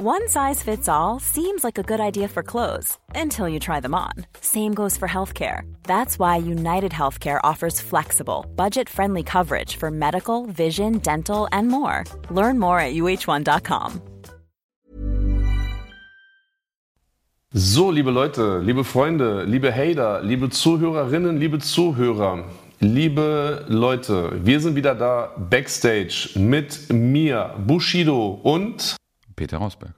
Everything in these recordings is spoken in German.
One size fits all seems like a good idea for clothes until you try them on. Same goes for healthcare. That's why United Healthcare offers flexible, budget friendly coverage for medical, vision, dental, and more. Learn more at uh1.com. So, liebe Leute, liebe Freunde, liebe Hater, liebe Zuhörerinnen, liebe Zuhörer. Liebe Leute, wir sind wieder da backstage mit mir, Bushido und Peter Rausberg.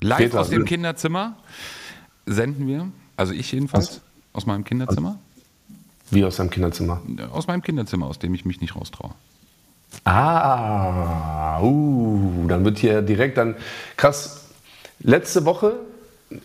Live Peter, aus dem. Kinderzimmer senden wir, also ich jedenfalls, aus meinem Kinderzimmer. wie aus seinem Kinderzimmer. Aus meinem Kinderzimmer, aus dem ich mich nicht raustraue. Ah, uh, dann wird hier direkt dann krass. Letzte Woche,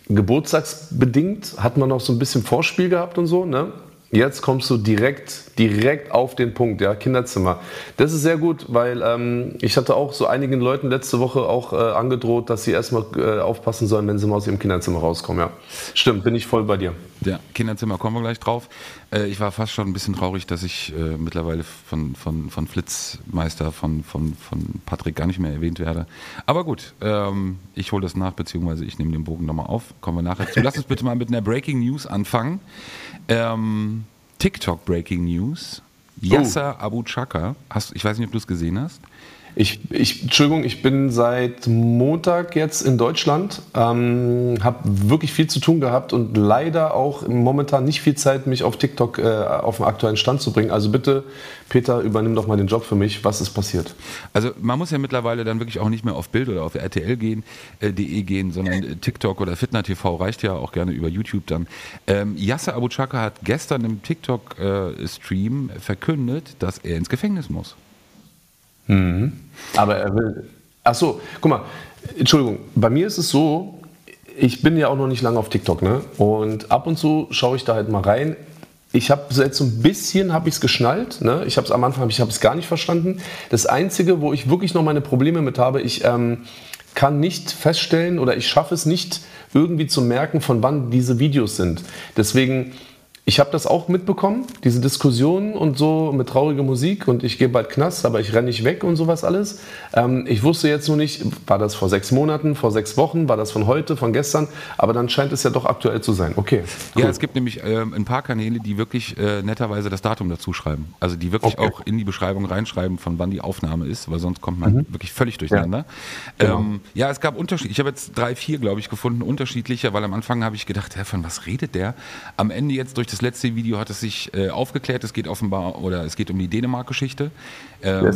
geburtstagsbedingt, hat man noch so ein bisschen Vorspiel gehabt und so, ne? Jetzt kommst du direkt, direkt auf den Punkt, ja, Kinderzimmer. Das ist sehr gut, weil ähm, ich hatte auch so einigen Leuten letzte Woche auch äh, angedroht, dass sie erstmal äh, aufpassen sollen, wenn sie mal aus ihrem Kinderzimmer rauskommen, ja. Stimmt, bin ich voll bei dir. Ja, Kinderzimmer kommen wir gleich drauf. Äh, ich war fast schon ein bisschen traurig, dass ich äh, mittlerweile von, von, von Flitzmeister, von, von, von Patrick gar nicht mehr erwähnt werde. Aber gut, ähm, ich hole das nach, beziehungsweise ich nehme den Bogen nochmal auf. Kommen wir nachher zu. Lass uns bitte mal mit einer Breaking News anfangen. Ähm, TikTok Breaking News. Yasser Abu Chaka, hast, ich weiß nicht, ob du es gesehen hast. Ich, ich, Entschuldigung, ich bin seit Montag jetzt in Deutschland, ähm, habe wirklich viel zu tun gehabt und leider auch momentan nicht viel Zeit, mich auf TikTok äh, auf den aktuellen Stand zu bringen. Also bitte, Peter, übernimm doch mal den Job für mich. Was ist passiert? Also man muss ja mittlerweile dann wirklich auch nicht mehr auf Bild oder auf RTL gehen, äh, .de gehen, sondern äh, TikTok oder Fitner TV reicht ja auch gerne über YouTube dann. Ähm, Yasser Abu Chaka hat gestern im TikTok-Stream verkündet, dass er ins Gefängnis muss. Aber er will. Ach so, guck mal, Entschuldigung, bei mir ist es so, ich bin ja auch noch nicht lange auf TikTok, ne? Und ab und zu schaue ich da halt mal rein. Ich habe jetzt so ein bisschen habe ich es geschnallt, ne? Ich habe es am Anfang ich habe es gar nicht verstanden. Das einzige, wo ich wirklich noch meine Probleme mit habe, ich ähm, kann nicht feststellen oder ich schaffe es nicht irgendwie zu merken, von wann diese Videos sind. Deswegen ich habe das auch mitbekommen, diese Diskussionen und so mit trauriger Musik und ich gehe bald Knast, aber ich renne nicht weg und sowas alles. Ähm, ich wusste jetzt nur nicht, war das vor sechs Monaten, vor sechs Wochen, war das von heute, von gestern, aber dann scheint es ja doch aktuell zu sein. Okay. Ja, es gibt nämlich ähm, ein paar Kanäle, die wirklich äh, netterweise das Datum dazu schreiben. Also die wirklich Okay. auch in die Beschreibung reinschreiben, von wann die Aufnahme ist, weil sonst kommt man wirklich völlig durcheinander. Genau. Ähm, ja, es gab Unterschiede. Ich habe jetzt drei, vier, glaube ich, gefunden, unterschiedliche, weil am Anfang habe ich gedacht, hä, von was redet der? Am Ende jetzt durch das letzte Video hat es sich äh, aufgeklärt. Es geht offenbar, oder es geht um die Dänemark-Geschichte. Ähm,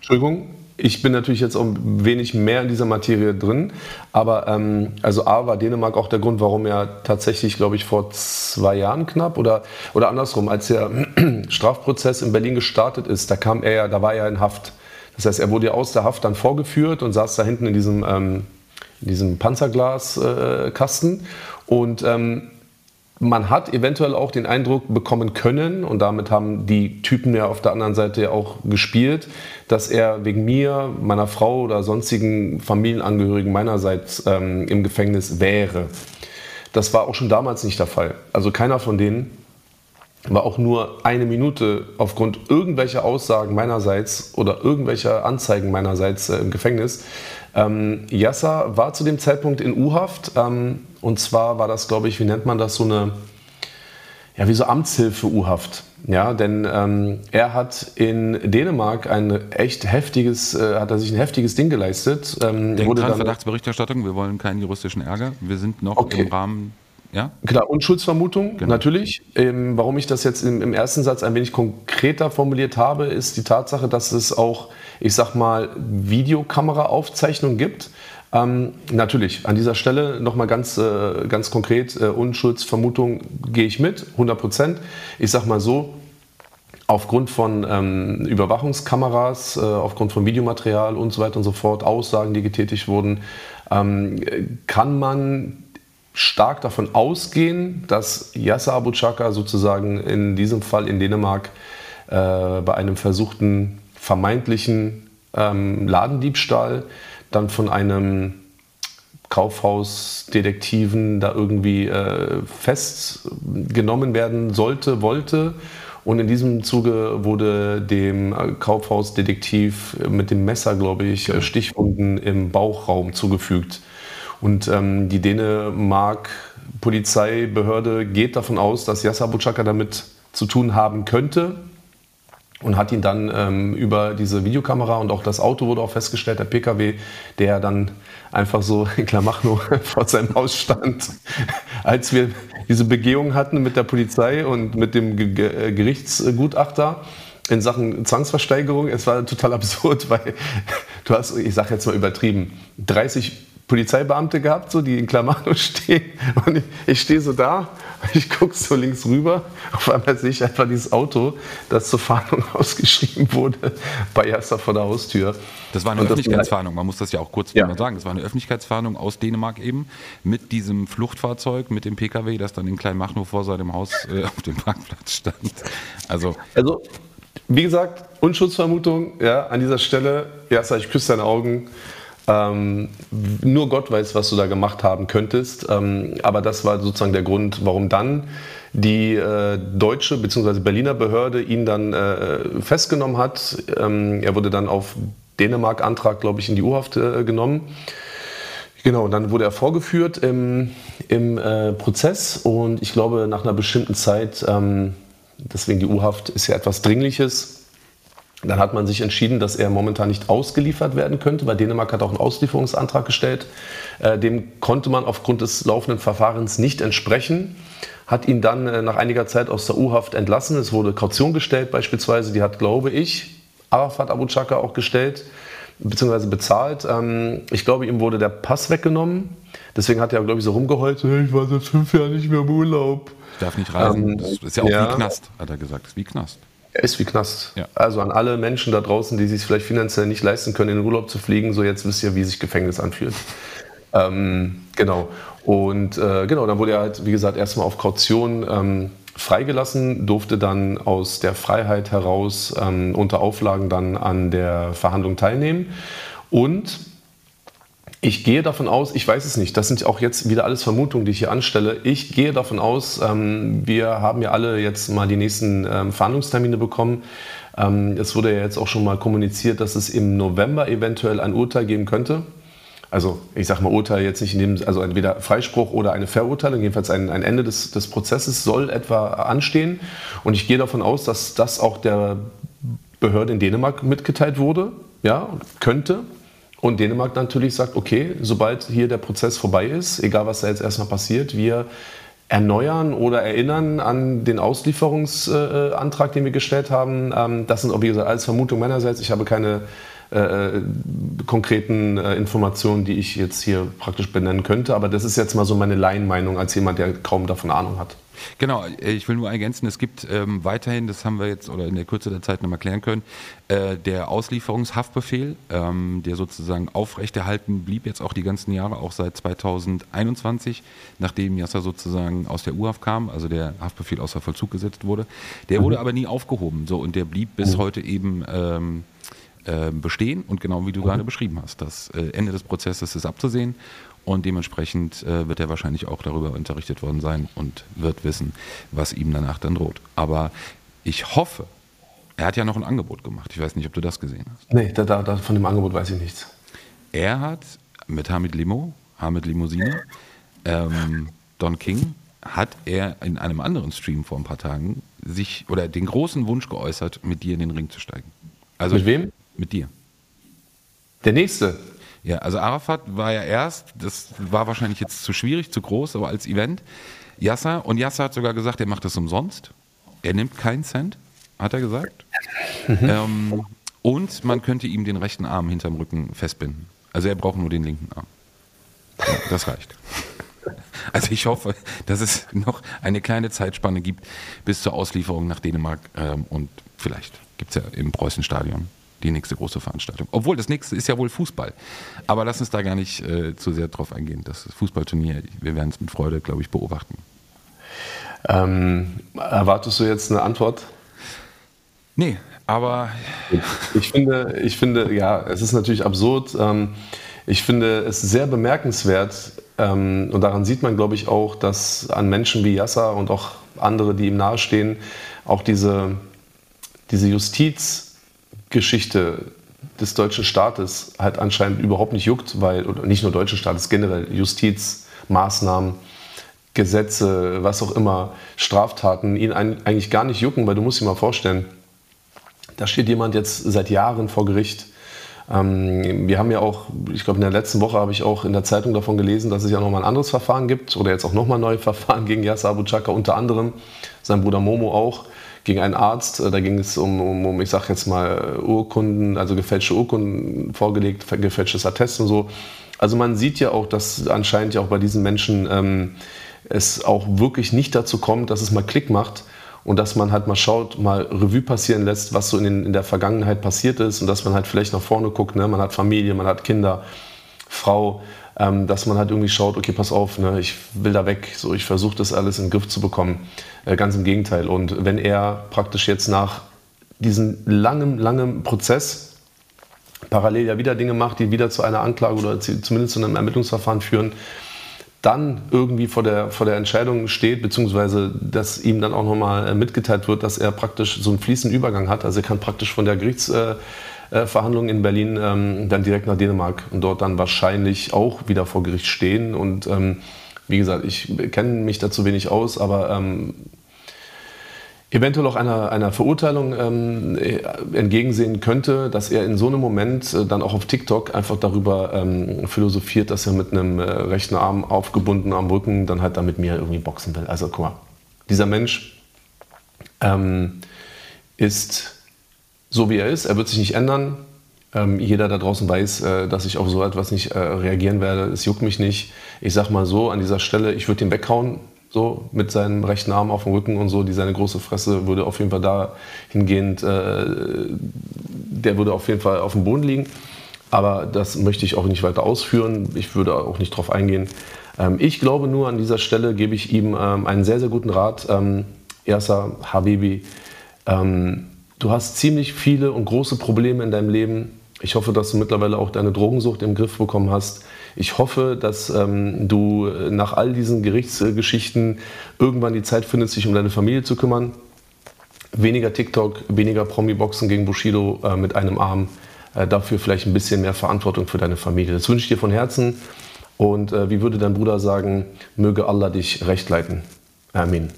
Entschuldigung, ich bin natürlich jetzt auch ein wenig mehr in dieser Materie drin, aber ähm, also A war Dänemark auch der Grund, warum er tatsächlich, glaube ich, vor zwei Jahren knapp oder, oder andersrum, als der Strafprozess in Berlin gestartet ist, da kam er ja, da war er in Haft. Das heißt, er wurde ja aus der Haft dann vorgeführt und saß da hinten in diesem, ähm, in diesem Panzerglaskasten äh, und ähm, man hat eventuell auch den Eindruck bekommen können, und damit haben die Typen ja auf der anderen Seite ja auch gespielt, dass er wegen mir, meiner Frau oder sonstigen Familienangehörigen meinerseits ähm, im Gefängnis wäre. Das war auch schon damals nicht der Fall. Also keiner von denen war auch nur eine Minute aufgrund irgendwelcher Aussagen meinerseits oder irgendwelcher Anzeigen meinerseits äh, im Gefängnis. Ähm, Yasser war zu dem Zeitpunkt in U-Haft ähm, und zwar war das, glaube ich, wie nennt man das, so eine, ja, wie so Amtshilfe U-Haft. Ja, denn ähm, er hat in Dänemark ein echt heftiges, äh, hat er sich ein heftiges Ding geleistet. Ähm, Denk wurde dran, dann- Verdachtsberichterstattung. Wir wollen keinen juristischen Ärger. Wir sind noch Okay. im Rahmen, ja? Klar, Unschuldsvermutung, Genau. natürlich. Ähm, warum ich das jetzt im, im ersten Satz ein wenig konkreter formuliert habe, ist die Tatsache, dass es auch, ich sag mal, Videokameraaufzeichnungen gibt. Ähm, natürlich, an dieser Stelle nochmal ganz, äh, ganz konkret, äh, Unschuldsvermutung gehe ich mit, 100 Prozent. Ich sag mal so, aufgrund von ähm, Überwachungskameras, äh, aufgrund von Videomaterial und so weiter und so fort, Aussagen, die getätigt wurden, ähm, kann man stark davon ausgehen, dass Yasser Abu Chaka sozusagen in diesem Fall in Dänemark äh, bei einem versuchten vermeintlichen ähm, Ladendiebstahl dann von einem Kaufhausdetektiven da irgendwie äh, festgenommen werden sollte, wollte. Und in diesem Zuge wurde dem Kaufhausdetektiv mit dem Messer, glaube ich, Stichwunden im Bauchraum zugefügt. Und ähm, die Dänemark Polizeibehörde geht davon aus, dass Yasser Butchaka damit zu tun haben könnte und hat ihn dann ähm, über diese Videokamera und auch das Auto wurde auch festgestellt, der PKW, der dann einfach so in Klamachno vor seinem Haus stand, als wir diese Begehung hatten mit der Polizei und mit dem Ge Gerichtsgutachter in Sachen Zwangsversteigerung. Es war total absurd, weil du hast, ich sage jetzt mal übertrieben, 30 Polizeibeamte gehabt, so, die in Klamano stehen. Und ich, ich stehe so da, ich gucke so links rüber. Auf einmal sehe ich einfach dieses Auto, das zur Fahndung ausgeschrieben wurde, bei erster vor der Haustür. Das war eine und Öffentlichkeitsfahndung, man muss das ja auch kurz ja. mal sagen. Das war eine Öffentlichkeitsfahndung aus Dänemark eben mit diesem Fluchtfahrzeug, mit dem PKW, das dann in Kleinmachnow vor seinem Haus äh, auf dem Parkplatz stand. Also, also wie gesagt, Unschuldsvermutung ja, an dieser Stelle. Ja, ich küsse deine Augen. Ähm, nur Gott weiß, was du da gemacht haben könntest. Ähm, aber das war sozusagen der Grund, warum dann die äh, deutsche bzw. Berliner Behörde ihn dann äh, festgenommen hat. Ähm, er wurde dann auf Dänemark-Antrag, glaube ich, in die U-Haft äh, genommen. Genau, dann wurde er vorgeführt im, im äh, Prozess und ich glaube, nach einer bestimmten Zeit, ähm, deswegen die U-Haft ist ja etwas Dringliches, dann hat man sich entschieden, dass er momentan nicht ausgeliefert werden könnte, weil Dänemark hat auch einen Auslieferungsantrag gestellt. Äh, dem konnte man aufgrund des laufenden Verfahrens nicht entsprechen, hat ihn dann äh, nach einiger Zeit aus der U-Haft entlassen. Es wurde Kaution gestellt beispielsweise, die hat, glaube ich, Arafat Abu Chaka auch gestellt beziehungsweise bezahlt. Ähm, ich glaube, ihm wurde der Pass weggenommen. Deswegen hat er, glaube ich, so rumgeheult, ich war seit fünf Jahren nicht mehr im Urlaub. Ich darf nicht reisen. Ähm, das ist ja auch ja. wie Knast, hat er gesagt. Das ist wie Knast. Er ist wie Knast. Ja. Also an alle Menschen da draußen, die sich vielleicht finanziell nicht leisten können, in den Urlaub zu fliegen, so jetzt wisst ihr, wie sich Gefängnis anfühlt. Ähm, genau. Und äh, genau, dann wurde er halt, wie gesagt, erstmal auf Kaution ähm, freigelassen, durfte dann aus der Freiheit heraus ähm, unter Auflagen dann an der Verhandlung teilnehmen. Und ich gehe davon aus, ich weiß es nicht, das sind auch jetzt wieder alles Vermutungen, die ich hier anstelle. Ich gehe davon aus, ähm, wir haben ja alle jetzt mal die nächsten ähm, Verhandlungstermine bekommen. Ähm, es wurde ja jetzt auch schon mal kommuniziert, dass es im November eventuell ein Urteil geben könnte. Also ich sage mal Urteil jetzt nicht in dem, also entweder Freispruch oder eine Verurteilung, jedenfalls ein, ein Ende des, des Prozesses soll etwa anstehen. Und ich gehe davon aus, dass das auch der Behörde in Dänemark mitgeteilt wurde, ja, könnte. Und Dänemark natürlich sagt, okay, sobald hier der Prozess vorbei ist, egal was da jetzt erstmal passiert, wir erneuern oder erinnern an den Auslieferungsantrag, den wir gestellt haben. Ähm, das sind, wie gesagt, alles Vermutungen meinerseits. Ich habe keine äh, konkreten äh, Informationen, die ich jetzt hier praktisch benennen könnte. Aber das ist jetzt mal so meine Laienmeinung als jemand, der kaum davon Ahnung hat. Genau, äh, ich will nur ergänzen, es gibt ähm, weiterhin, das haben wir jetzt oder in der Kürze der Zeit noch mal klären können, äh, der Auslieferungshaftbefehl, ähm, der sozusagen aufrechterhalten blieb jetzt auch die ganzen Jahre, auch seit 2021, nachdem Yasser sozusagen aus der U-Haft kam, also der Haftbefehl außer Vollzug gesetzt wurde. Der mhm. wurde aber nie aufgehoben, so und der blieb bis mhm. heute eben ähm, äh, bestehen und genau wie du mhm. gerade beschrieben hast, das äh, Ende des Prozesses ist abzusehen und dementsprechend äh, wird er wahrscheinlich auch darüber unterrichtet worden sein und wird wissen, was ihm danach dann droht. Aber ich hoffe, er hat ja noch ein Angebot gemacht. Ich weiß nicht, ob du das gesehen hast. Nee, da, da, von dem Angebot weiß ich nichts. Er hat mit Hamid Limo, Hamid Limousine, ähm, Don King, hat er in einem anderen Stream vor ein paar Tagen sich oder den großen Wunsch geäußert, mit dir in den Ring zu steigen. Also mit wem? Mit dir. Der nächste. Ja, also Arafat war ja erst, das war wahrscheinlich jetzt zu schwierig, zu groß, aber als Event. Yasser, und Yasser hat sogar gesagt, er macht das umsonst. Er nimmt keinen Cent, hat er gesagt. Mhm. Ähm, und man könnte ihm den rechten Arm hinterm Rücken festbinden. Also er braucht nur den linken Arm. Ja, das reicht. Also ich hoffe, dass es noch eine kleine Zeitspanne gibt bis zur Auslieferung nach Dänemark. Ähm, und vielleicht gibt es ja im Preußenstadion die nächste große Veranstaltung. Obwohl das nächste ist ja wohl Fußball. Aber lass uns da gar nicht äh, zu sehr drauf eingehen. Das Fußballturnier, wir werden es mit Freude, glaube ich, beobachten. Ähm, erwartest du jetzt eine Antwort? Nee, aber. Ich finde, ich finde, ja, es ist natürlich absurd. Ähm, ich finde es sehr bemerkenswert ähm, und daran sieht man, glaube ich, auch, dass an Menschen wie Yasser und auch andere, die ihm nahestehen, auch diese, diese Justizgeschichte des deutschen Staates halt anscheinend überhaupt nicht juckt, weil, oder nicht nur deutschen Staates, generell Justizmaßnahmen, Gesetze, was auch immer, Straftaten, ihn eigentlich gar nicht jucken, weil du musst dir mal vorstellen, da steht jemand jetzt seit Jahren vor Gericht. Ähm, wir haben ja auch, ich glaube in der letzten Woche habe ich auch in der Zeitung davon gelesen, dass es ja nochmal ein anderes Verfahren gibt oder jetzt auch nochmal neue Verfahren gegen Yasser Abu Chaka, unter anderem sein Bruder Momo auch gegen einen Arzt. Äh, da ging es um, um, um ich sage jetzt mal, Urkunden, also gefälschte Urkunden vorgelegt, gefälschtes Attest und so. Also man sieht ja auch, dass anscheinend ja auch bei diesen Menschen ähm, es auch wirklich nicht dazu kommt, dass es mal Klick macht und dass man halt mal schaut, mal Revue passieren lässt, was so in, den, in der Vergangenheit passiert ist und dass man halt vielleicht nach vorne guckt. Ne? Man hat Familie, man hat Kinder, Frau, ähm, dass man halt irgendwie schaut, okay, pass auf, ne? ich will da weg, so ich versuche das alles in den Griff zu bekommen. Äh, ganz im Gegenteil. Und wenn er praktisch jetzt nach diesem langen, langen Prozess parallel ja wieder Dinge macht, die wieder zu einer Anklage oder zumindest zu einem Ermittlungsverfahren führen, dann irgendwie vor der, vor der Entscheidung steht, beziehungsweise dass ihm dann auch nochmal äh, mitgeteilt wird, dass er praktisch so einen fließenden Übergang hat. Also er kann praktisch von der Gerichtsverhandlung in Berlin ähm, dann direkt nach Dänemark und dort dann wahrscheinlich auch wieder vor Gericht stehen. Und ähm, wie gesagt, ich kenne mich dazu wenig aus, aber ähm, eventuell auch einer, einer Verurteilung ähm, entgegensehen könnte, dass er in so einem Moment äh, dann auch auf TikTok einfach darüber ähm, philosophiert, dass er mit einem äh, rechten Arm aufgebunden am Rücken dann halt da mit mir irgendwie boxen will. Also guck mal, dieser Mensch ähm, ist so wie er ist, er wird sich nicht ändern. Ähm, jeder da draußen weiß, äh, dass ich auf so etwas nicht äh, reagieren werde. Es juckt mich nicht. Ich sag mal so an dieser Stelle, ich würde ihn weghauen, so mit seinem rechten Arm auf dem Rücken und so, die seine große Fresse würde auf jeden Fall dahingehend, äh, der würde auf jeden Fall auf dem Boden liegen. Aber das möchte ich auch nicht weiter ausführen. Ich würde auch nicht darauf eingehen. Ähm, ich glaube nur, an dieser Stelle gebe ich ihm ähm, einen sehr, sehr guten Rat. Ähm, Erster Habibi, ähm, du hast ziemlich viele und große Probleme in deinem Leben. Ich hoffe, dass du mittlerweile auch deine Drogensucht im Griff bekommen hast. Ich hoffe, dass ähm, du nach all diesen Gerichtsgeschichten irgendwann die Zeit findest, dich um deine Familie zu kümmern. Weniger TikTok, weniger Promi-Boxen gegen Bushido äh, mit einem Arm. Äh, dafür vielleicht ein bisschen mehr Verantwortung für deine Familie. Das wünsche ich dir von Herzen. Und äh, wie würde dein Bruder sagen, möge Allah dich recht leiten. Amen.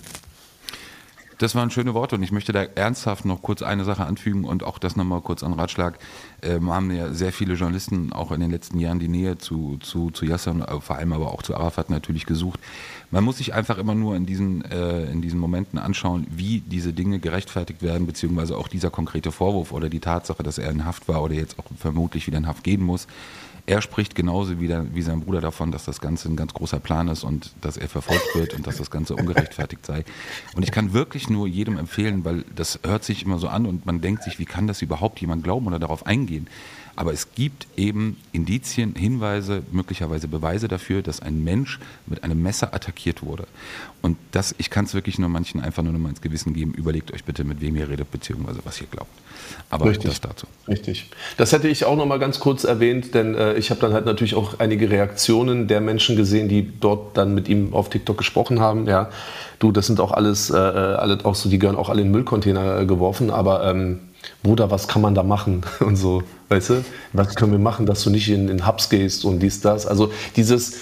Das waren schöne Worte und ich möchte da ernsthaft noch kurz eine Sache anfügen und auch das nochmal kurz an Ratschlag. Ähm, haben ja sehr viele Journalisten auch in den letzten Jahren die Nähe zu, zu, zu Yasser äh, vor allem aber auch zu Arafat natürlich gesucht. Man muss sich einfach immer nur in diesen, äh, in diesen Momenten anschauen, wie diese Dinge gerechtfertigt werden, beziehungsweise auch dieser konkrete Vorwurf oder die Tatsache, dass er in Haft war oder jetzt auch vermutlich wieder in Haft gehen muss er spricht genauso wie, der, wie sein Bruder davon, dass das Ganze ein ganz großer Plan ist und dass er verfolgt wird und dass das Ganze ungerechtfertigt sei. Und ich kann wirklich nur jedem empfehlen, weil das hört sich immer so an und man denkt sich, wie kann das überhaupt jemand glauben oder darauf eingehen? Aber es gibt eben Indizien, Hinweise, möglicherweise Beweise dafür, dass ein Mensch mit einem Messer attackiert wurde. Und das, ich kann es wirklich nur manchen einfach nur noch mal ins Gewissen geben. Überlegt euch bitte, mit wem ihr redet, beziehungsweise was ihr glaubt. Aber Richtig. das dazu. Richtig. Das hätte ich auch noch mal ganz kurz erwähnt, denn äh, ich habe dann halt natürlich auch einige Reaktionen der Menschen gesehen, die dort dann mit ihm auf TikTok gesprochen haben. Ja, du, das sind auch alles, äh, äh alle auch so, die gehören auch alle in den Müllcontainer äh, geworfen, aber ähm, Bruder, was kann man da machen? Und so, weißt du, was können wir machen, dass du nicht in den Hubs gehst und dies, das. Also dieses,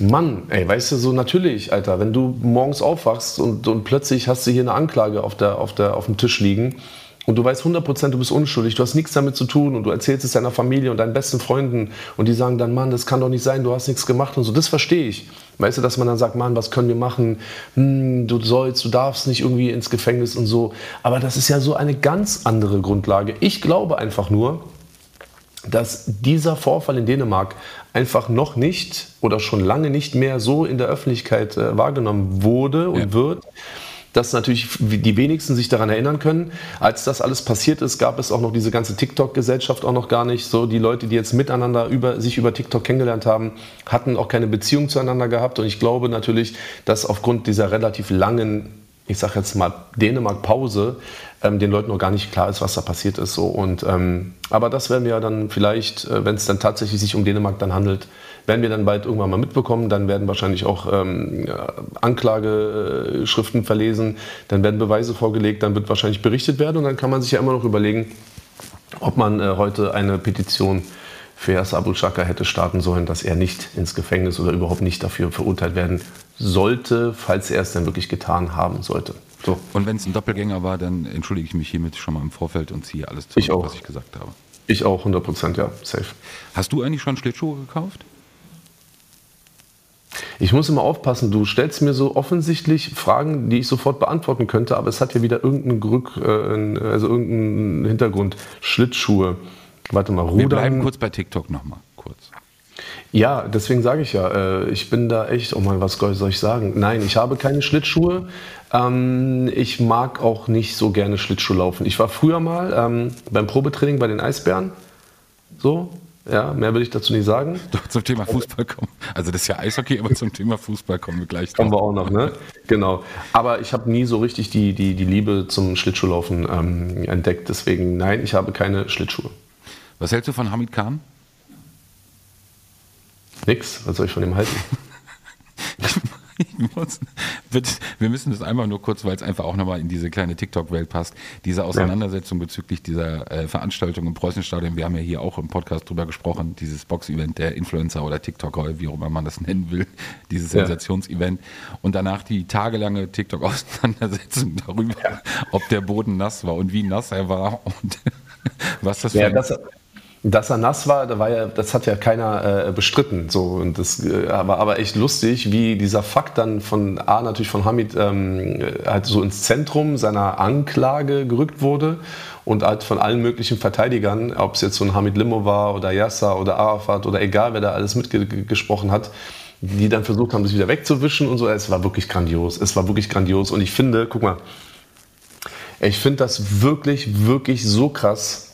Mann, ey, weißt du, so natürlich, Alter, wenn du morgens aufwachst und, und plötzlich hast du hier eine Anklage auf, der, auf, der, auf dem Tisch liegen und du weißt 100%, du bist unschuldig, du hast nichts damit zu tun und du erzählst es deiner Familie und deinen besten Freunden und die sagen dann, Mann, das kann doch nicht sein, du hast nichts gemacht und so, das verstehe ich. Weißt du, dass man dann sagt, Mann, was können wir machen? Hm, du sollst, du darfst nicht irgendwie ins Gefängnis und so. Aber das ist ja so eine ganz andere Grundlage. Ich glaube einfach nur, dass dieser Vorfall in Dänemark einfach noch nicht oder schon lange nicht mehr so in der Öffentlichkeit äh, wahrgenommen wurde und ja. wird dass natürlich die wenigsten sich daran erinnern können. Als das alles passiert ist, gab es auch noch diese ganze TikTok-Gesellschaft auch noch gar nicht. So die Leute, die jetzt miteinander über, sich über TikTok kennengelernt haben, hatten auch keine Beziehung zueinander gehabt. Und ich glaube natürlich, dass aufgrund dieser relativ langen ich sage jetzt mal, Dänemark-Pause ähm, den Leuten noch gar nicht klar ist, was da passiert ist. So. Und, ähm, aber das werden wir dann vielleicht, äh, wenn es dann tatsächlich sich um Dänemark dann handelt, werden wir dann bald irgendwann mal mitbekommen. Dann werden wahrscheinlich auch ähm, Anklageschriften verlesen, dann werden Beweise vorgelegt, dann wird wahrscheinlich berichtet werden und dann kann man sich ja immer noch überlegen, ob man äh, heute eine Petition für Yasser Abul Shaka hätte starten sollen, dass er nicht ins Gefängnis oder überhaupt nicht dafür verurteilt werden sollte, falls er es dann wirklich getan haben sollte. So. Und wenn es ein Doppelgänger war, dann entschuldige ich mich hiermit schon mal im Vorfeld und ziehe alles zurück, ich was ich gesagt habe. Ich auch, 100 Prozent, ja, safe. Hast du eigentlich schon Schlittschuhe gekauft? Ich muss immer aufpassen, du stellst mir so offensichtlich Fragen, die ich sofort beantworten könnte, aber es hat ja wieder irgendeinen Grück, äh, also irgendeinen Hintergrund. Schlittschuhe. Warte mal, Rudern. Wir bleiben kurz bei TikTok nochmal, kurz. Ja, deswegen sage ich ja, äh, ich bin da echt, oh mein, was soll ich sagen? Nein, ich habe keine Schlittschuhe. Ähm, ich mag auch nicht so gerne Schlittschuh laufen. Ich war früher mal ähm, beim Probetraining bei den Eisbären. So, ja, mehr will ich dazu nicht sagen. Doch, zum Thema Fußball kommen. Also das ist ja Eishockey, aber zum Thema Fußball kommen wir gleich. Kommen wir auch noch, ne? Genau. Aber ich habe nie so richtig die, die, die Liebe zum Schlittschuhlaufen ähm, entdeckt. Deswegen, nein, ich habe keine Schlittschuhe. Was hältst du von Hamid Khan? Nix. Was soll ich von ihm halten? muss, wir müssen das einmal nur kurz, weil es einfach auch nochmal in diese kleine TikTok-Welt passt. Diese Auseinandersetzung ja. bezüglich dieser äh, Veranstaltung im Preußenstadion, wir haben ja hier auch im Podcast drüber gesprochen, dieses Box-Event der Influencer oder TikToker, wie auch immer man das nennen will, dieses ja. Sensationsevent. Und danach die tagelange TikTok-Auseinandersetzung darüber, ja. ob der Boden nass war und wie nass er war und was das für ein das, dass er nass war, da war ja, das hat ja keiner äh, bestritten. So. Und das äh, war aber echt lustig, wie dieser Fakt dann von A natürlich von Hamid ähm, halt so ins Zentrum seiner Anklage gerückt wurde und halt von allen möglichen Verteidigern, ob es jetzt so ein Hamid Limo war oder Yasser oder Arafat oder egal, wer da alles mitgesprochen hat, die dann versucht haben, das wieder wegzuwischen und so. Es war wirklich grandios. Es war wirklich grandios. Und ich finde, guck mal, ich finde das wirklich, wirklich so krass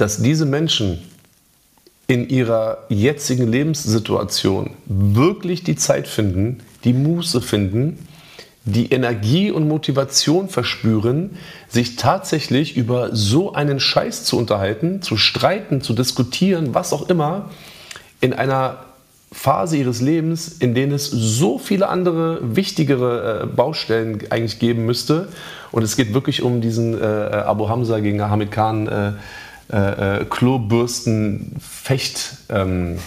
dass diese Menschen in ihrer jetzigen Lebenssituation wirklich die Zeit finden, die Muße finden, die Energie und Motivation verspüren, sich tatsächlich über so einen Scheiß zu unterhalten, zu streiten, zu diskutieren, was auch immer, in einer Phase ihres Lebens, in denen es so viele andere wichtigere äh, Baustellen eigentlich geben müsste. Und es geht wirklich um diesen äh, Abu Hamza gegen Hamid Khan. Äh, äh, äh, Klobürsten-Fecht-Kampf. Ähm,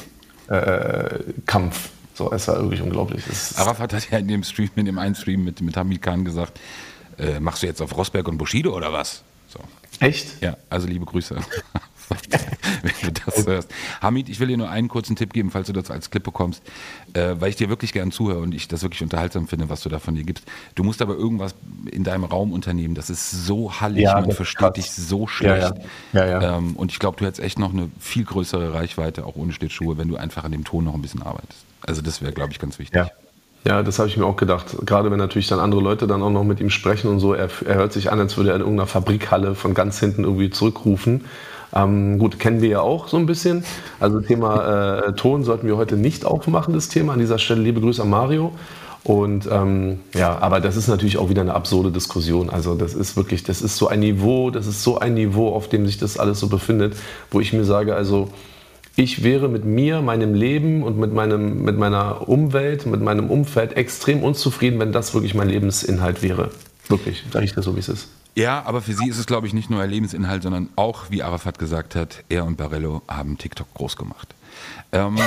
äh, so, es war wirklich unglaublich. Arafat hat ja in dem Stream, in dem einen Stream mit, mit Hamid Khan gesagt, äh, machst du jetzt auf Rosberg und Bushido oder was? So. Echt? Ja, also liebe Grüße. wenn du das hörst. Hamid, ich will dir nur einen kurzen Tipp geben, falls du das als Clip bekommst, äh, weil ich dir wirklich gern zuhöre und ich das wirklich unterhaltsam finde, was du da von dir gibst. Du musst aber irgendwas in deinem Raum unternehmen. Das ist so hallig, ja, man versteht dich so schlecht. Ja, ja. Ähm, und ich glaube, du hättest echt noch eine viel größere Reichweite, auch ohne Schlittschuhe, wenn du einfach an dem Ton noch ein bisschen arbeitest. Also das wäre, glaube ich, ganz wichtig. Ja. Das habe ich mir auch gedacht. Gerade wenn natürlich dann andere Leute dann auch noch mit ihm sprechen und so. Er, er hört sich an, als würde er in irgendeiner Fabrikhalle von ganz hinten irgendwie zurückrufen. Ähm, gut, kennen wir ja auch so ein bisschen. Also Thema äh, Ton sollten wir heute nicht aufmachen, das Thema. An dieser Stelle liebe Grüße an Mario. Und ähm, ja, aber das ist natürlich auch wieder eine absurde Diskussion. Also das ist wirklich, das ist so ein Niveau, das ist so ein Niveau, auf dem sich das alles so befindet, wo ich mir sage, also ich wäre mit mir, meinem Leben und mit, meinem, mit meiner Umwelt, mit meinem Umfeld extrem unzufrieden, wenn das wirklich mein Lebensinhalt wäre. Wirklich, sage ich das so, wie es ist. Ja, aber für sie ist es, glaube ich, nicht nur ihr Lebensinhalt, sondern auch, wie Arafat gesagt hat, er und Barello haben TikTok groß gemacht. Ähm,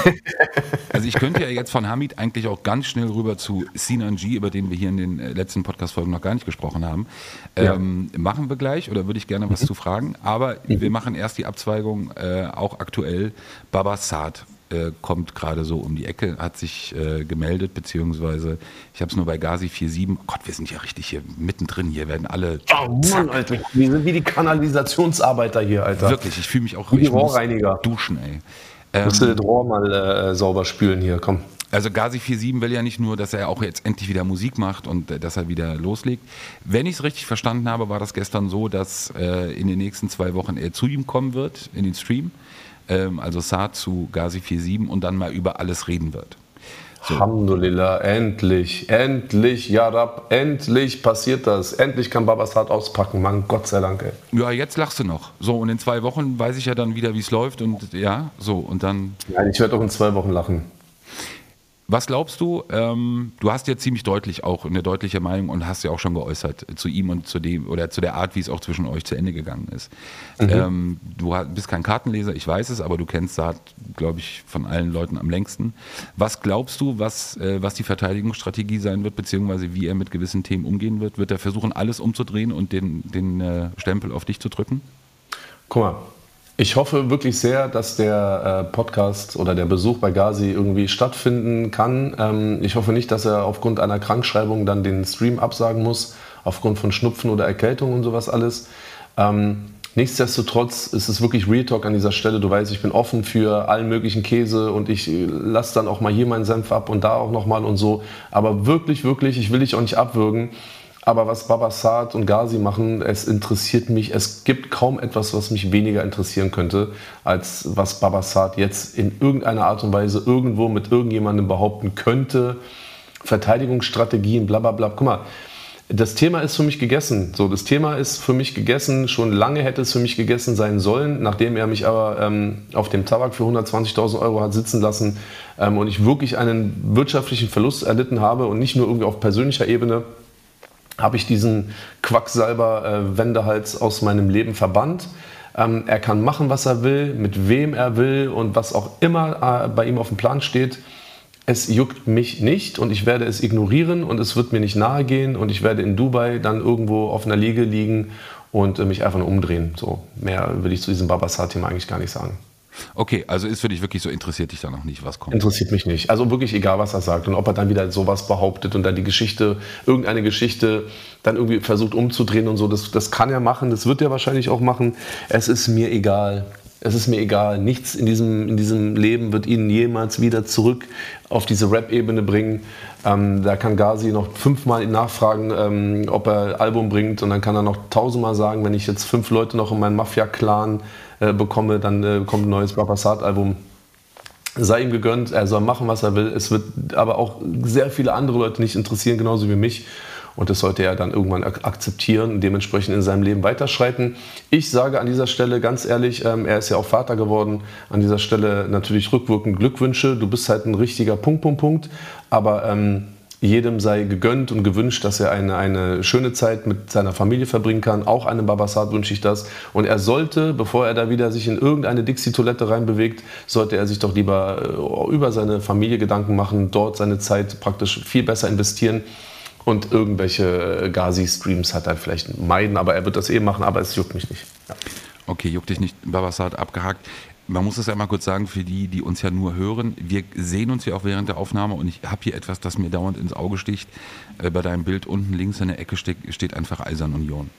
also ich könnte ja jetzt von Hamid eigentlich auch ganz schnell rüber zu Sinan G, über den wir hier in den äh, letzten Podcast-Folgen noch gar nicht gesprochen haben. Ähm, ja. Machen wir gleich oder würde ich gerne was mhm. zu fragen. Aber mhm. wir machen erst die Abzweigung, äh, auch aktuell, Baba Saad äh, kommt gerade so um die Ecke, hat sich äh, gemeldet, beziehungsweise ich habe es nur bei Gazi 47. Oh Gott, wir sind ja richtig hier mittendrin. Hier werden alle. Oh Mann, Alter. Wir sind wie die Kanalisationsarbeiter hier, Alter. Wirklich, ich fühle mich auch wie die Rohrreiniger. duschen, ey. Ähm, Musst du das Rohr mal äh, sauber spülen hier, komm. Also Gazi 47 will ja nicht nur, dass er auch jetzt endlich wieder Musik macht und äh, dass er wieder loslegt. Wenn ich es richtig verstanden habe, war das gestern so, dass äh, in den nächsten zwei Wochen er zu ihm kommen wird, in den Stream ähm, also Saad zu Gazi 47 und dann mal über alles reden wird. So. Alhamdulillah, endlich, endlich, ja Rab, endlich passiert das. Endlich kann Babas hart auspacken, Mann, Gott sei Dank. Ey. Ja, jetzt lachst du noch. So, und in zwei Wochen weiß ich ja dann wieder, wie es läuft und ja, so, und dann. Nein, ich werde auch in zwei Wochen lachen. Was glaubst du? Ähm, du hast ja ziemlich deutlich auch eine deutliche Meinung und hast ja auch schon geäußert zu ihm und zu dem oder zu der Art, wie es auch zwischen euch zu Ende gegangen ist. Mhm. Ähm, du bist kein Kartenleser, ich weiß es, aber du kennst Saad, glaube ich, von allen Leuten am längsten. Was glaubst du, was, äh, was die Verteidigungsstrategie sein wird, beziehungsweise wie er mit gewissen Themen umgehen wird? Wird er versuchen, alles umzudrehen und den, den äh, Stempel auf dich zu drücken? Guck mal, ich hoffe wirklich sehr, dass der äh, Podcast oder der Besuch bei Gazi irgendwie stattfinden kann. Ähm, ich hoffe nicht, dass er aufgrund einer Krankschreibung dann den Stream absagen muss, aufgrund von Schnupfen oder Erkältung und sowas alles. Ähm, nichtsdestotrotz ist es wirklich Real Talk an dieser Stelle. Du weißt, ich bin offen für allen möglichen Käse und ich äh, lasse dann auch mal hier meinen Senf ab und da auch nochmal und so. Aber wirklich, wirklich, ich will dich auch nicht abwürgen. Aber was Babasat und Ghazi machen, es interessiert mich. Es gibt kaum etwas, was mich weniger interessieren könnte, als was Babasat jetzt in irgendeiner Art und Weise irgendwo mit irgendjemandem behaupten könnte. Verteidigungsstrategien, bla bla bla. Guck mal, das Thema ist für mich gegessen. So, das Thema ist für mich gegessen. Schon lange hätte es für mich gegessen sein sollen, nachdem er mich aber ähm, auf dem Tabak für 120.000 Euro hat sitzen lassen ähm, und ich wirklich einen wirtschaftlichen Verlust erlitten habe und nicht nur irgendwie auf persönlicher Ebene habe ich diesen Quacksalber äh, aus meinem Leben verbannt. Ähm, er kann machen, was er will, mit wem er will und was auch immer äh, bei ihm auf dem Plan steht. Es juckt mich nicht und ich werde es ignorieren und es wird mir nicht nahe gehen und ich werde in Dubai dann irgendwo auf einer Liege liegen und äh, mich einfach nur umdrehen. So, mehr will ich zu diesem Babasar-Thema eigentlich gar nicht sagen. Okay, also ist für dich wirklich so, interessiert dich da noch nicht, was kommt? Interessiert mich nicht. Also wirklich egal, was er sagt. Und ob er dann wieder sowas behauptet und dann die Geschichte, irgendeine Geschichte dann irgendwie versucht umzudrehen und so, das, das kann er machen, das wird er wahrscheinlich auch machen. Es ist mir egal. Es ist mir egal. Nichts in diesem, in diesem Leben wird ihn jemals wieder zurück auf diese Rap-Ebene bringen. Ähm, da kann Gazi noch fünfmal nachfragen, ähm, ob er Album bringt. Und dann kann er noch tausendmal sagen, wenn ich jetzt fünf Leute noch in meinen Mafia-Clan äh, bekomme, dann äh, kommt ein neues Babasat-Album. Sei ihm gegönnt, er soll machen, was er will. Es wird aber auch sehr viele andere Leute nicht interessieren, genauso wie mich. Und das sollte er dann irgendwann akzeptieren und dementsprechend in seinem Leben weiterschreiten. Ich sage an dieser Stelle ganz ehrlich, ähm, er ist ja auch Vater geworden. An dieser Stelle natürlich rückwirkend Glückwünsche. Du bist halt ein richtiger Punkt, Punkt, Punkt. Aber ähm, jedem sei gegönnt und gewünscht, dass er eine, eine schöne Zeit mit seiner Familie verbringen kann. Auch einem Babasat wünsche ich das. Und er sollte, bevor er da wieder sich in irgendeine Dixie-Toilette reinbewegt, sollte er sich doch lieber äh, über seine Familie Gedanken machen, dort seine Zeit praktisch viel besser investieren und irgendwelche äh, Gazi-Streams hat er vielleicht meiden, aber er wird das eh machen, aber es juckt mich nicht. Ja. Okay, juckt dich nicht, Babasat abgehakt man muss es ja mal kurz sagen, für die, die uns ja nur hören, wir sehen uns ja auch während der Aufnahme und ich habe hier etwas, das mir dauernd ins Auge sticht. Äh, bei deinem Bild unten links in der Ecke steht, steht einfach Eisern Union.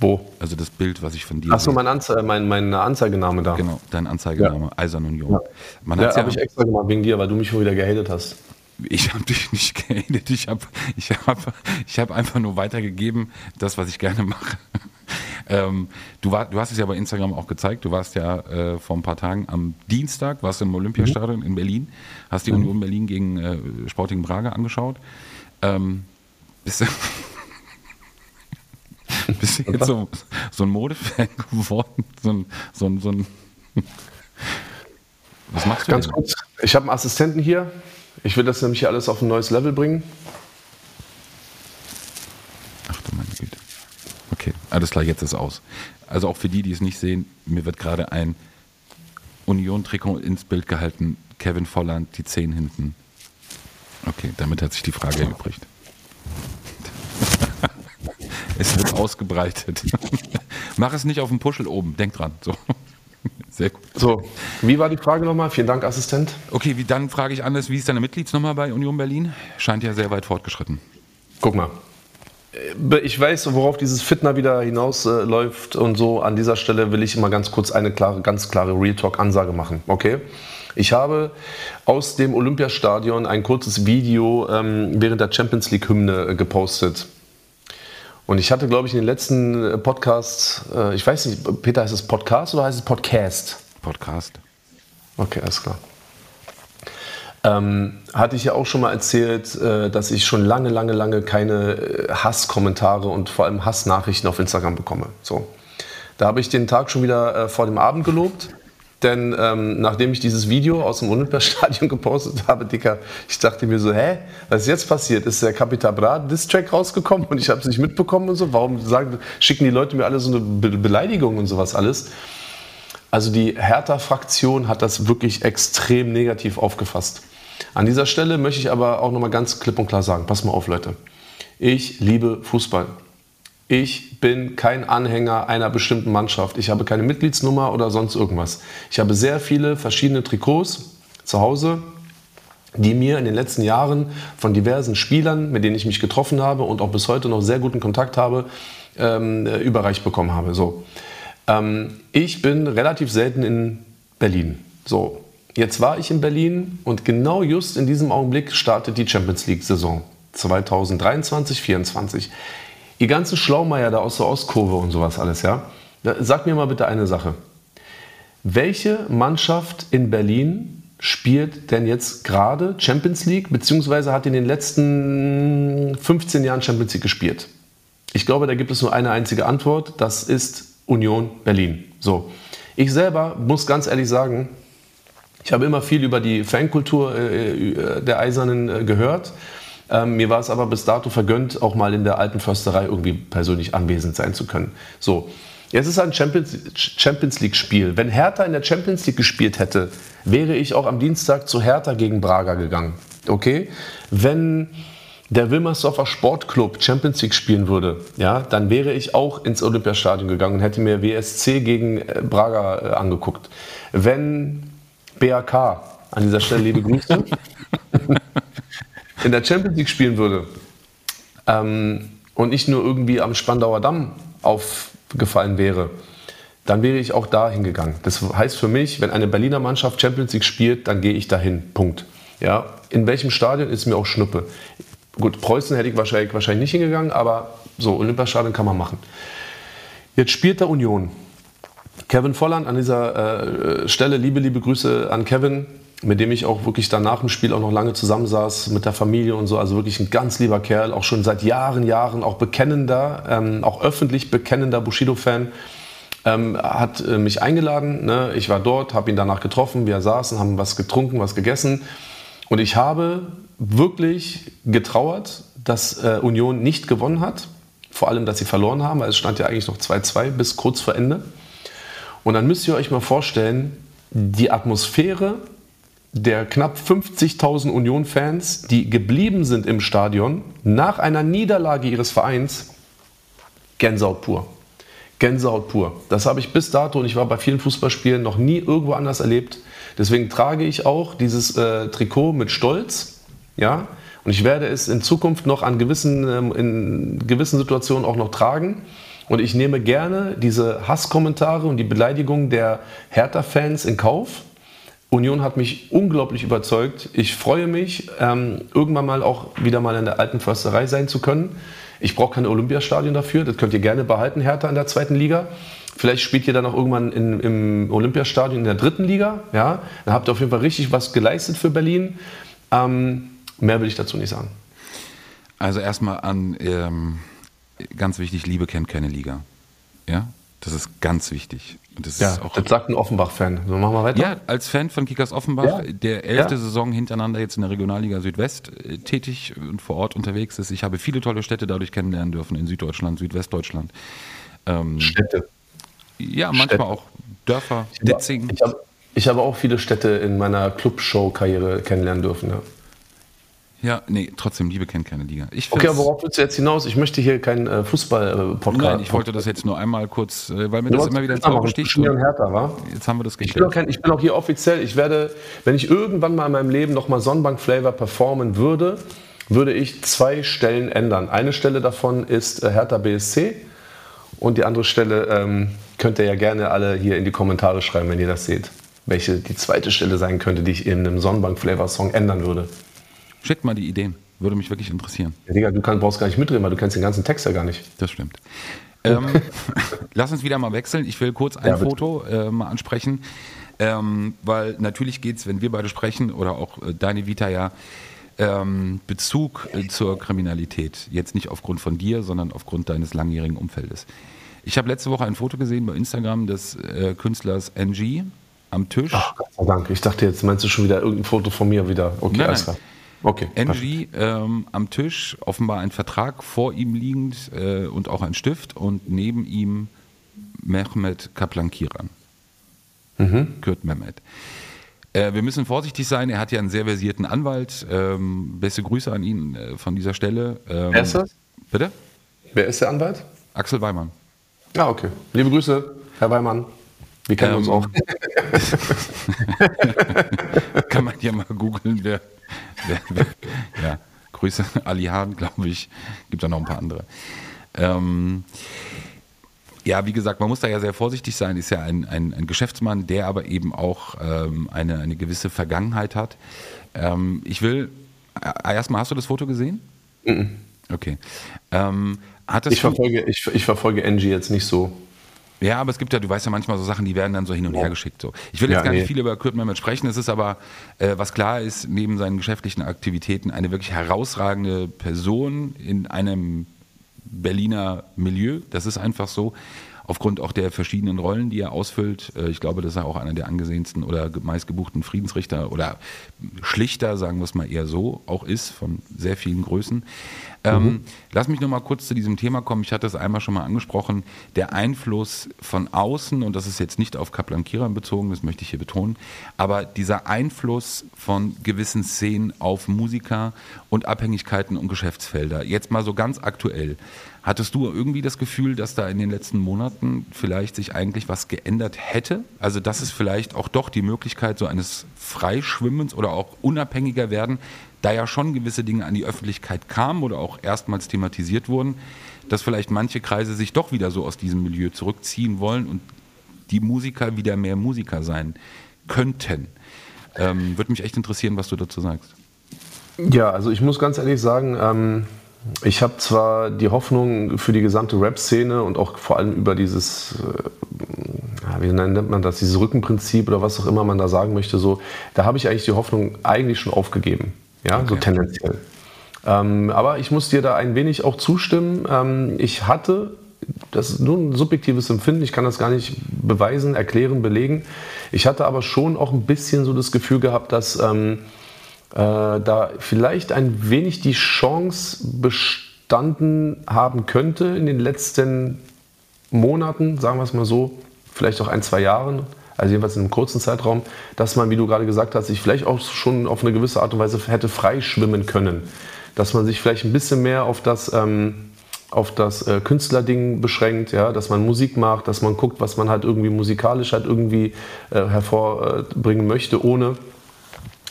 Wo? Also das Bild, was ich von dir Achso, mein, Anze mein, mein Anzeigename da. Genau, dein Anzeigename, ja. Eisern Union. Ja, Man ja, ja habe ich extra gemacht wegen dir, weil du mich schon wieder gehatet hast. Ich habe dich nicht gehatet, ich habe ich hab, ich hab einfach nur weitergegeben, das, was ich gerne mache. Ähm, du, war, du hast es ja bei Instagram auch gezeigt. Du warst ja äh, vor ein paar Tagen am Dienstag, warst im Olympiastadion mhm. in Berlin, hast die mhm. Union Berlin gegen äh, Sporting Braga angeschaut. Ähm, bist du, bist du jetzt so, so ein Modefan geworden? So ein, so ein, so ein Was machst du Ganz denn? kurz, ich habe einen Assistenten hier. Ich will das nämlich hier alles auf ein neues Level bringen. Alles klar, jetzt ist aus. Also auch für die, die es nicht sehen, mir wird gerade ein Union-Trikot ins Bild gehalten. Kevin Volland, die 10 hinten. Okay, damit hat sich die Frage erübrigt. es wird ausgebreitet. Mach es nicht auf dem Puschel oben, denk dran. So. Sehr gut. So, wie war die Frage nochmal? Vielen Dank, Assistent. Okay, wie, dann frage ich anders, wie ist deine Mitgliedsnummer bei Union Berlin? Scheint ja sehr weit fortgeschritten. Guck mal, ich weiß, worauf dieses Fitner wieder hinausläuft äh, und so. An dieser Stelle will ich immer ganz kurz eine klare, ganz klare Real Talk-Ansage machen. Okay? Ich habe aus dem Olympiastadion ein kurzes Video ähm, während der Champions League-Hymne äh, gepostet. Und ich hatte, glaube ich, in den letzten äh, Podcasts, äh, ich weiß nicht, Peter, heißt es Podcast oder heißt es Podcast? Podcast. Okay, alles klar. Ähm, hatte ich ja auch schon mal erzählt, äh, dass ich schon lange, lange, lange keine äh, Hasskommentare und vor allem Hassnachrichten auf Instagram bekomme. So. Da habe ich den Tag schon wieder äh, vor dem Abend gelobt. Denn ähm, nachdem ich dieses Video aus dem Olympiastadion gepostet habe, Dicker, ich dachte mir so, hä, was ist jetzt passiert? Ist der Capital Bra Distrack rausgekommen und ich habe es nicht mitbekommen und so? Warum sagen, schicken die Leute mir alle so eine Be Beleidigung und sowas alles? Also die Hertha-Fraktion hat das wirklich extrem negativ aufgefasst. An dieser Stelle möchte ich aber auch nochmal ganz klipp und klar sagen, pass mal auf Leute, ich liebe Fußball. Ich bin kein Anhänger einer bestimmten Mannschaft. Ich habe keine Mitgliedsnummer oder sonst irgendwas. Ich habe sehr viele verschiedene Trikots zu Hause, die mir in den letzten Jahren von diversen Spielern, mit denen ich mich getroffen habe und auch bis heute noch sehr guten Kontakt habe, ähm, überreicht bekommen habe. So. Ähm, ich bin relativ selten in Berlin. So. Jetzt war ich in Berlin und genau just in diesem Augenblick startet die Champions League-Saison 2023 2024 die ganzen Schlaumeier da aus der Ostkurve und sowas alles, ja. Sag mir mal bitte eine Sache. Welche Mannschaft in Berlin spielt denn jetzt gerade Champions League, beziehungsweise hat in den letzten 15 Jahren Champions League gespielt? Ich glaube, da gibt es nur eine einzige Antwort. Das ist Union Berlin. So. Ich selber muss ganz ehrlich sagen, ich habe immer viel über die Fankultur äh, äh der Eisernen äh, gehört. Ähm, mir war es aber bis dato vergönnt, auch mal in der alten Försterei irgendwie persönlich anwesend sein zu können. So, jetzt ist ein Champions, Champions League-Spiel. Wenn Hertha in der Champions League gespielt hätte, wäre ich auch am Dienstag zu Hertha gegen Braga gegangen. Okay? Wenn der Wilmersdorfer Sportclub Champions League spielen würde, ja, dann wäre ich auch ins Olympiastadion gegangen und hätte mir WSC gegen äh, Braga äh, angeguckt. Wenn BAK, an dieser Stelle liebe Grüße, in der Champions League spielen würde ähm, und nicht nur irgendwie am Spandauer Damm aufgefallen wäre, dann wäre ich auch da hingegangen. Das heißt für mich, wenn eine Berliner Mannschaft Champions League spielt, dann gehe ich dahin. Punkt. Ja, in welchem Stadion ist mir auch Schnuppe. Gut, Preußen hätte ich wahrscheinlich, wahrscheinlich nicht hingegangen, aber so, Olympiastadion kann man machen. Jetzt spielt der Union. Kevin Volland an dieser äh, Stelle, liebe, liebe Grüße an Kevin mit dem ich auch wirklich dann nach dem Spiel auch noch lange zusammensaß mit der Familie und so. Also wirklich ein ganz lieber Kerl, auch schon seit Jahren, Jahren auch bekennender, ähm, auch öffentlich bekennender Bushido-Fan. Ähm, hat äh, mich eingeladen. Ne? Ich war dort, habe ihn danach getroffen. Wir saßen, haben was getrunken, was gegessen. Und ich habe wirklich getrauert, dass äh, Union nicht gewonnen hat. Vor allem, dass sie verloren haben, weil es stand ja eigentlich noch 2-2 bis kurz vor Ende. Und dann müsst ihr euch mal vorstellen, die Atmosphäre der knapp 50.000 Union-Fans, die geblieben sind im Stadion nach einer Niederlage ihres Vereins, Gänsehaut pur. Gänsehaut pur. Das habe ich bis dato und ich war bei vielen Fußballspielen noch nie irgendwo anders erlebt. Deswegen trage ich auch dieses äh, Trikot mit Stolz. Ja? Und ich werde es in Zukunft noch an gewissen, ähm, in gewissen Situationen auch noch tragen. Und ich nehme gerne diese Hasskommentare und die Beleidigungen der Hertha-Fans in Kauf Union hat mich unglaublich überzeugt. Ich freue mich, ähm, irgendwann mal auch wieder mal in der alten Försterei sein zu können. Ich brauche kein Olympiastadion dafür. Das könnt ihr gerne behalten, Hertha in der zweiten Liga. Vielleicht spielt ihr dann auch irgendwann in, im Olympiastadion in der dritten Liga. Ja? Dann habt ihr auf jeden Fall richtig was geleistet für Berlin. Ähm, mehr will ich dazu nicht sagen. Also erstmal an, ähm, ganz wichtig, Liebe kennt keine Liga. Ja, das ist ganz wichtig. Das, ja, auch das sagt ein Offenbach-Fan. So, machen wir weiter. Ja, als Fan von Kickers Offenbach, ja. der elfte ja. Saison hintereinander jetzt in der Regionalliga Südwest äh, tätig und vor Ort unterwegs ist. Ich habe viele tolle Städte dadurch kennenlernen dürfen in Süddeutschland, Südwestdeutschland. Ähm, Städte? Ja, manchmal Städte. auch Dörfer, Ditzing. Ich habe habe auch viele Städte in meiner Clubshow-Karriere kennenlernen dürfen. Ja. Ja, nee, trotzdem, Liebe kennt keine Liga. Okay, aber worauf willst du jetzt hinaus? Ich möchte hier keinen äh, Fußball-Podcast. Nein, ich wollte das jetzt nur einmal kurz, äh, weil mir das immer wieder ins Auge sticht. Härter, wa? Jetzt haben wir das geklärt. Ich bin, auch kein, ich bin auch hier offiziell. Ich werde, wenn ich irgendwann mal in meinem Leben nochmal Sonnenbank-Flavor performen würde, würde ich zwei Stellen ändern. Eine Stelle davon ist äh, Hertha BSC und die andere Stelle ähm, könnt ihr ja gerne alle hier in die Kommentare schreiben, wenn ihr das seht. Welche die zweite Stelle sein könnte, die ich in einem Sonnenbank-Flavor-Song ändern würde. Schickt mal die Ideen. Würde mich wirklich interessieren. Ja, Digga, du kann, brauchst gar nicht mitreden, weil du kennst den ganzen Text ja gar nicht. Das stimmt. Ähm, lass uns wieder mal wechseln. Ich will kurz ein ja, Foto äh, mal ansprechen. Ähm, weil natürlich geht es, wenn wir beide sprechen, oder auch äh, deine Vita ja, ähm, Bezug äh, zur Kriminalität. Jetzt nicht aufgrund von dir, sondern aufgrund deines langjährigen Umfeldes. Ich habe letzte Woche ein Foto gesehen bei Instagram des äh, Künstlers NG am Tisch. Ach Gott sei Dank. Ich dachte, jetzt meinst du schon wieder irgendein Foto von mir wieder. Okay, Nein, alles nein. Okay. NG ähm, am Tisch, offenbar ein Vertrag vor ihm liegend äh, und auch ein Stift und neben ihm Mehmet Kaplankiran. Mhm. Kürt Mehmet. Äh, wir müssen vorsichtig sein, er hat ja einen sehr versierten Anwalt. Ähm, beste Grüße an ihn äh, von dieser Stelle. Ähm, Wer ist das? Bitte? Wer ist der Anwalt? Axel Weimann. Ja, okay. Liebe Grüße, Herr Weimann. Wir kennen uns Ähm, auch. Kann man ja mal googeln, wer. Ja, Grüße, Ali Hahn, glaube ich. Gibt da noch ein paar andere. Ähm, ja, wie gesagt, man muss da ja sehr vorsichtig sein. Ist ja ein, ein, ein Geschäftsmann, der aber eben auch ähm, eine, eine gewisse Vergangenheit hat. Ähm, ich will, äh, erstmal, hast du das Foto gesehen? Okay. Ähm, Ich verfolge, ich, ich verfolge Angie jetzt nicht so. Ja, aber es gibt ja, du weißt ja manchmal so Sachen, die werden dann so hin und her geschickt. So. Ich will jetzt Ja, gar nicht nee. viel über Kurt Mehmet sprechen. Es ist aber, äh, was klar ist, neben seinen geschäftlichen Aktivitäten eine wirklich herausragende Person in einem Berliner Milieu. Das ist einfach so. Aufgrund auch der verschiedenen Rollen, die er ausfüllt. Äh, Ich glaube, dass er auch einer der angesehensten oder meistgebuchten Friedensrichter oder Schlichter, sagen wir es mal eher so, auch ist, von sehr vielen Größen. Ähm, lass mich noch mal kurz zu diesem Thema kommen. Ich hatte es einmal schon mal angesprochen. Der Einfluss von außen, und das ist jetzt nicht auf Kaplan Kiran bezogen, das möchte ich hier betonen, aber dieser Einfluss von gewissen Szenen auf Musiker und Abhängigkeiten und Geschäftsfelder. Jetzt mal so ganz aktuell. Hattest du irgendwie das Gefühl, dass da in den letzten Monaten vielleicht sich eigentlich was geändert hätte? Also, dass es vielleicht auch doch die Möglichkeit so eines Freischwimmens oder auch unabhängiger werden, da ja schon gewisse Dinge an die Öffentlichkeit kamen oder auch erstmals thematisiert wurden, dass vielleicht manche Kreise sich doch wieder so aus diesem Milieu zurückziehen wollen und die Musiker wieder mehr Musiker sein könnten. Ähm, Würde mich echt interessieren, was du dazu sagst. Ja, also ich muss ganz ehrlich sagen, ähm, ich habe zwar die Hoffnung für die gesamte Rap-Szene und auch vor allem über dieses, äh, wie nennt man das, dieses Rückenprinzip oder was auch immer man da sagen möchte, so, da habe ich eigentlich die Hoffnung eigentlich schon aufgegeben. Ja, so Okay. tendenziell. Ähm, aber ich muss dir da ein wenig auch zustimmen. Ähm, ich hatte, das ist nur ein subjektives Empfinden, ich kann das gar nicht beweisen, erklären, belegen. Ich hatte aber schon auch ein bisschen so das Gefühl gehabt, dass ähm, äh, da vielleicht ein wenig die Chance bestanden haben könnte in den letzten Monaten, sagen wir es mal so, vielleicht auch ein, zwei Jahren, also jedenfalls in einem kurzen Zeitraum, dass man, wie du gerade gesagt hast, sich vielleicht auch schon auf eine gewisse Art und Weise hätte freischwimmen können. Dass man sich vielleicht ein bisschen mehr auf das, ähm, auf das äh, Künstlerding beschränkt, ja, dass man Musik macht, dass man guckt, was man halt irgendwie musikalisch halt irgendwie äh, hervorbringen möchte, ohne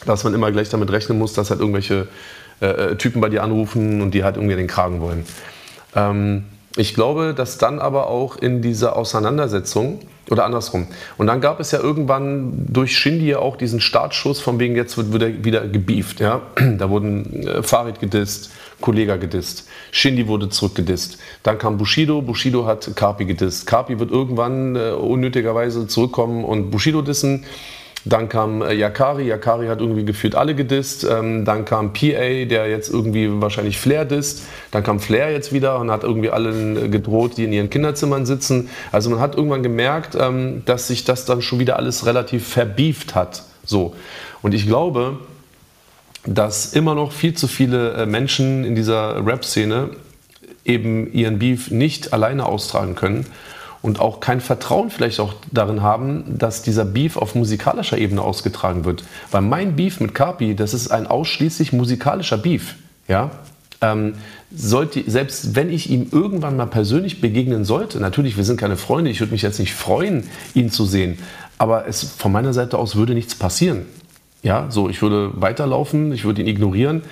dass man immer gleich damit rechnen muss, dass halt irgendwelche äh, äh, Typen bei dir anrufen und die halt irgendwie den Kragen wollen. Ähm, ich glaube, dass dann aber auch in dieser Auseinandersetzung oder andersrum. Und dann gab es ja irgendwann durch Shindy ja auch diesen Startschuss, von wegen jetzt wird wieder, wieder gebieft. Ja? Da wurden äh, Farid gedisst, Kollega gedisst, Shindy wurde zurückgedisst. Dann kam Bushido, Bushido hat Kapi gedisst. Kapi wird irgendwann äh, unnötigerweise zurückkommen und Bushido dissen. Dann kam äh, Yakari, Yakari hat irgendwie gefühlt alle gedisst. Ähm, dann kam PA, der jetzt irgendwie wahrscheinlich Flair disst. Dann kam Flair jetzt wieder und hat irgendwie allen äh, gedroht, die in ihren Kinderzimmern sitzen. Also man hat irgendwann gemerkt, ähm, dass sich das dann schon wieder alles relativ verbieft hat. So. Und ich glaube, dass immer noch viel zu viele äh, Menschen in dieser Rap-Szene eben ihren Beef nicht alleine austragen können und auch kein Vertrauen vielleicht auch darin haben, dass dieser Beef auf musikalischer Ebene ausgetragen wird. Weil mein Beef mit Kapi, das ist ein ausschließlich musikalischer Beef. Ja? Ähm, sollte, selbst wenn ich ihm irgendwann mal persönlich begegnen sollte, natürlich, wir sind keine Freunde, ich würde mich jetzt nicht freuen, ihn zu sehen, aber es, von meiner Seite aus würde nichts passieren. Ja, so, ich würde weiterlaufen, ich würde ihn ignorieren.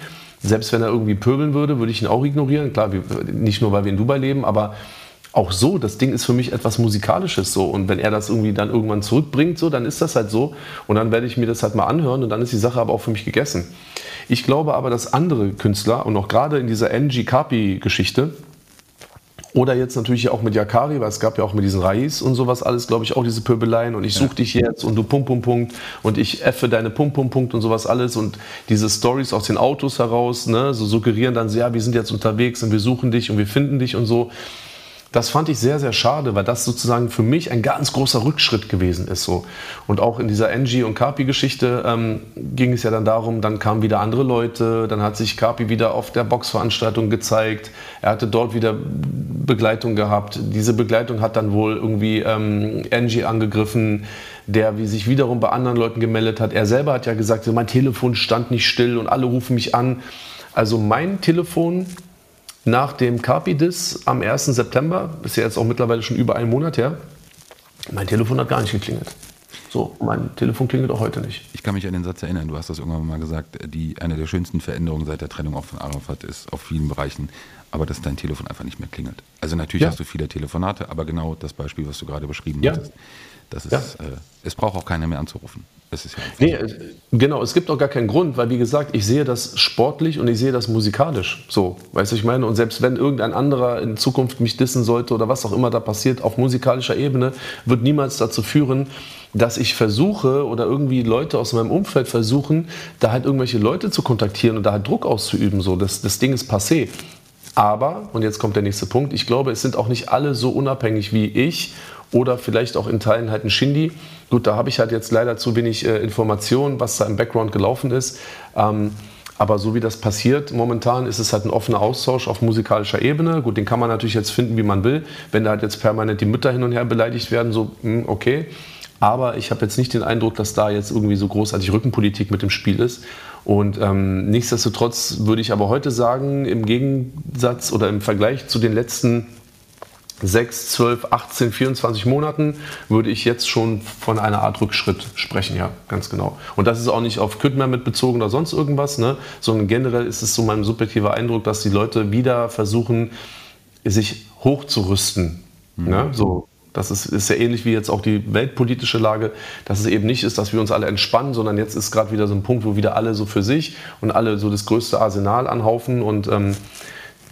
Selbst wenn er irgendwie pöbeln würde, würde ich ihn auch ignorieren. Klar, wir, nicht nur, weil wir in Dubai leben, aber auch so, das Ding ist für mich etwas Musikalisches so. Und wenn er das irgendwie dann irgendwann zurückbringt, so, dann ist das halt so. Und dann werde ich mir das halt mal anhören und dann ist die Sache aber auch für mich gegessen. Ich glaube aber, dass andere Künstler und auch gerade in dieser NG Kapi-Geschichte Oder jetzt natürlich auch mit Yakari, weil es gab ja auch mit diesen Rais und sowas alles, glaube ich, auch diese Pöbeleien und ich suche ja. dich jetzt und du Pum Pum Punkt und ich effe deine Pum Pum Punkt und sowas alles und diese Stories aus den Autos heraus, ne, so suggerieren dann, ja, wir sind jetzt unterwegs und wir suchen dich und wir finden dich und so. Das fand ich sehr, sehr schade, weil das sozusagen für mich ein ganz großer Rückschritt gewesen ist. So. Und auch in dieser Angie und Carpi-Geschichte ähm, ging es ja dann darum, dann kamen wieder andere Leute, dann hat sich Carpi wieder auf der Boxveranstaltung gezeigt, er hatte dort wieder Begleitung gehabt. Diese Begleitung hat dann wohl irgendwie ähm, Angie angegriffen, der wie sich wiederum bei anderen Leuten gemeldet hat. Er selber hat ja gesagt, mein Telefon stand nicht still und alle rufen mich an. Also mein Telefon nach dem Carpidis am 1. September, ist ja jetzt auch mittlerweile schon über einen Monat her, mein Telefon hat gar nicht geklingelt. So, mein Telefon klingelt auch heute nicht. Ich kann mich an den Satz erinnern, du hast das irgendwann mal gesagt, die, eine der schönsten Veränderungen seit der Trennung auch von Arafat ist auf vielen Bereichen, aber dass dein Telefon einfach nicht mehr klingelt. Also natürlich ja. hast du viele Telefonate, aber genau das Beispiel, was du gerade beschrieben ja. hast, das ist, ja. äh, es braucht auch keiner mehr anzurufen. Das ist ja nee, genau, es gibt auch gar keinen Grund, weil wie gesagt, ich sehe das sportlich und ich sehe das musikalisch. So, weißt du, ich meine, und selbst wenn irgendein anderer in Zukunft mich dissen sollte oder was auch immer da passiert auf musikalischer Ebene, wird niemals dazu führen, dass ich versuche oder irgendwie Leute aus meinem Umfeld versuchen, da halt irgendwelche Leute zu kontaktieren und da halt Druck auszuüben. So, das, das Ding ist passé. Aber, und jetzt kommt der nächste Punkt, ich glaube, es sind auch nicht alle so unabhängig wie ich oder vielleicht auch in Teilen halt ein Shindy. Gut, da habe ich halt jetzt leider zu wenig äh, Informationen, was da im Background gelaufen ist. Ähm, aber so wie das passiert momentan, ist es halt ein offener Austausch auf musikalischer Ebene. Gut, den kann man natürlich jetzt finden, wie man will. Wenn da halt jetzt permanent die Mütter hin und her beleidigt werden, so, mh, hm, okay. Aber ich habe jetzt nicht den Eindruck, dass da jetzt irgendwie so großartig Rückenpolitik mit dem Spiel ist. Und ähm, nichtsdestotrotz würde ich aber heute sagen, im Gegensatz oder im Vergleich zu den letzten 6, 12, 18, 24 Monaten würde ich jetzt schon von einer Art Rückschritt sprechen, ja, ganz genau. Und das ist auch nicht auf Küttner mit bezogen oder sonst irgendwas, ne, sondern generell ist es so mein subjektiver Eindruck, dass die Leute wieder versuchen, sich hochzurüsten. Mhm. Ne, so. Das ist, ist ja ähnlich wie jetzt auch die weltpolitische Lage, dass es eben nicht ist, dass wir uns alle entspannen, sondern jetzt ist gerade wieder so ein Punkt, wo wieder alle so für sich und alle so das größte Arsenal anhaufen und ähm,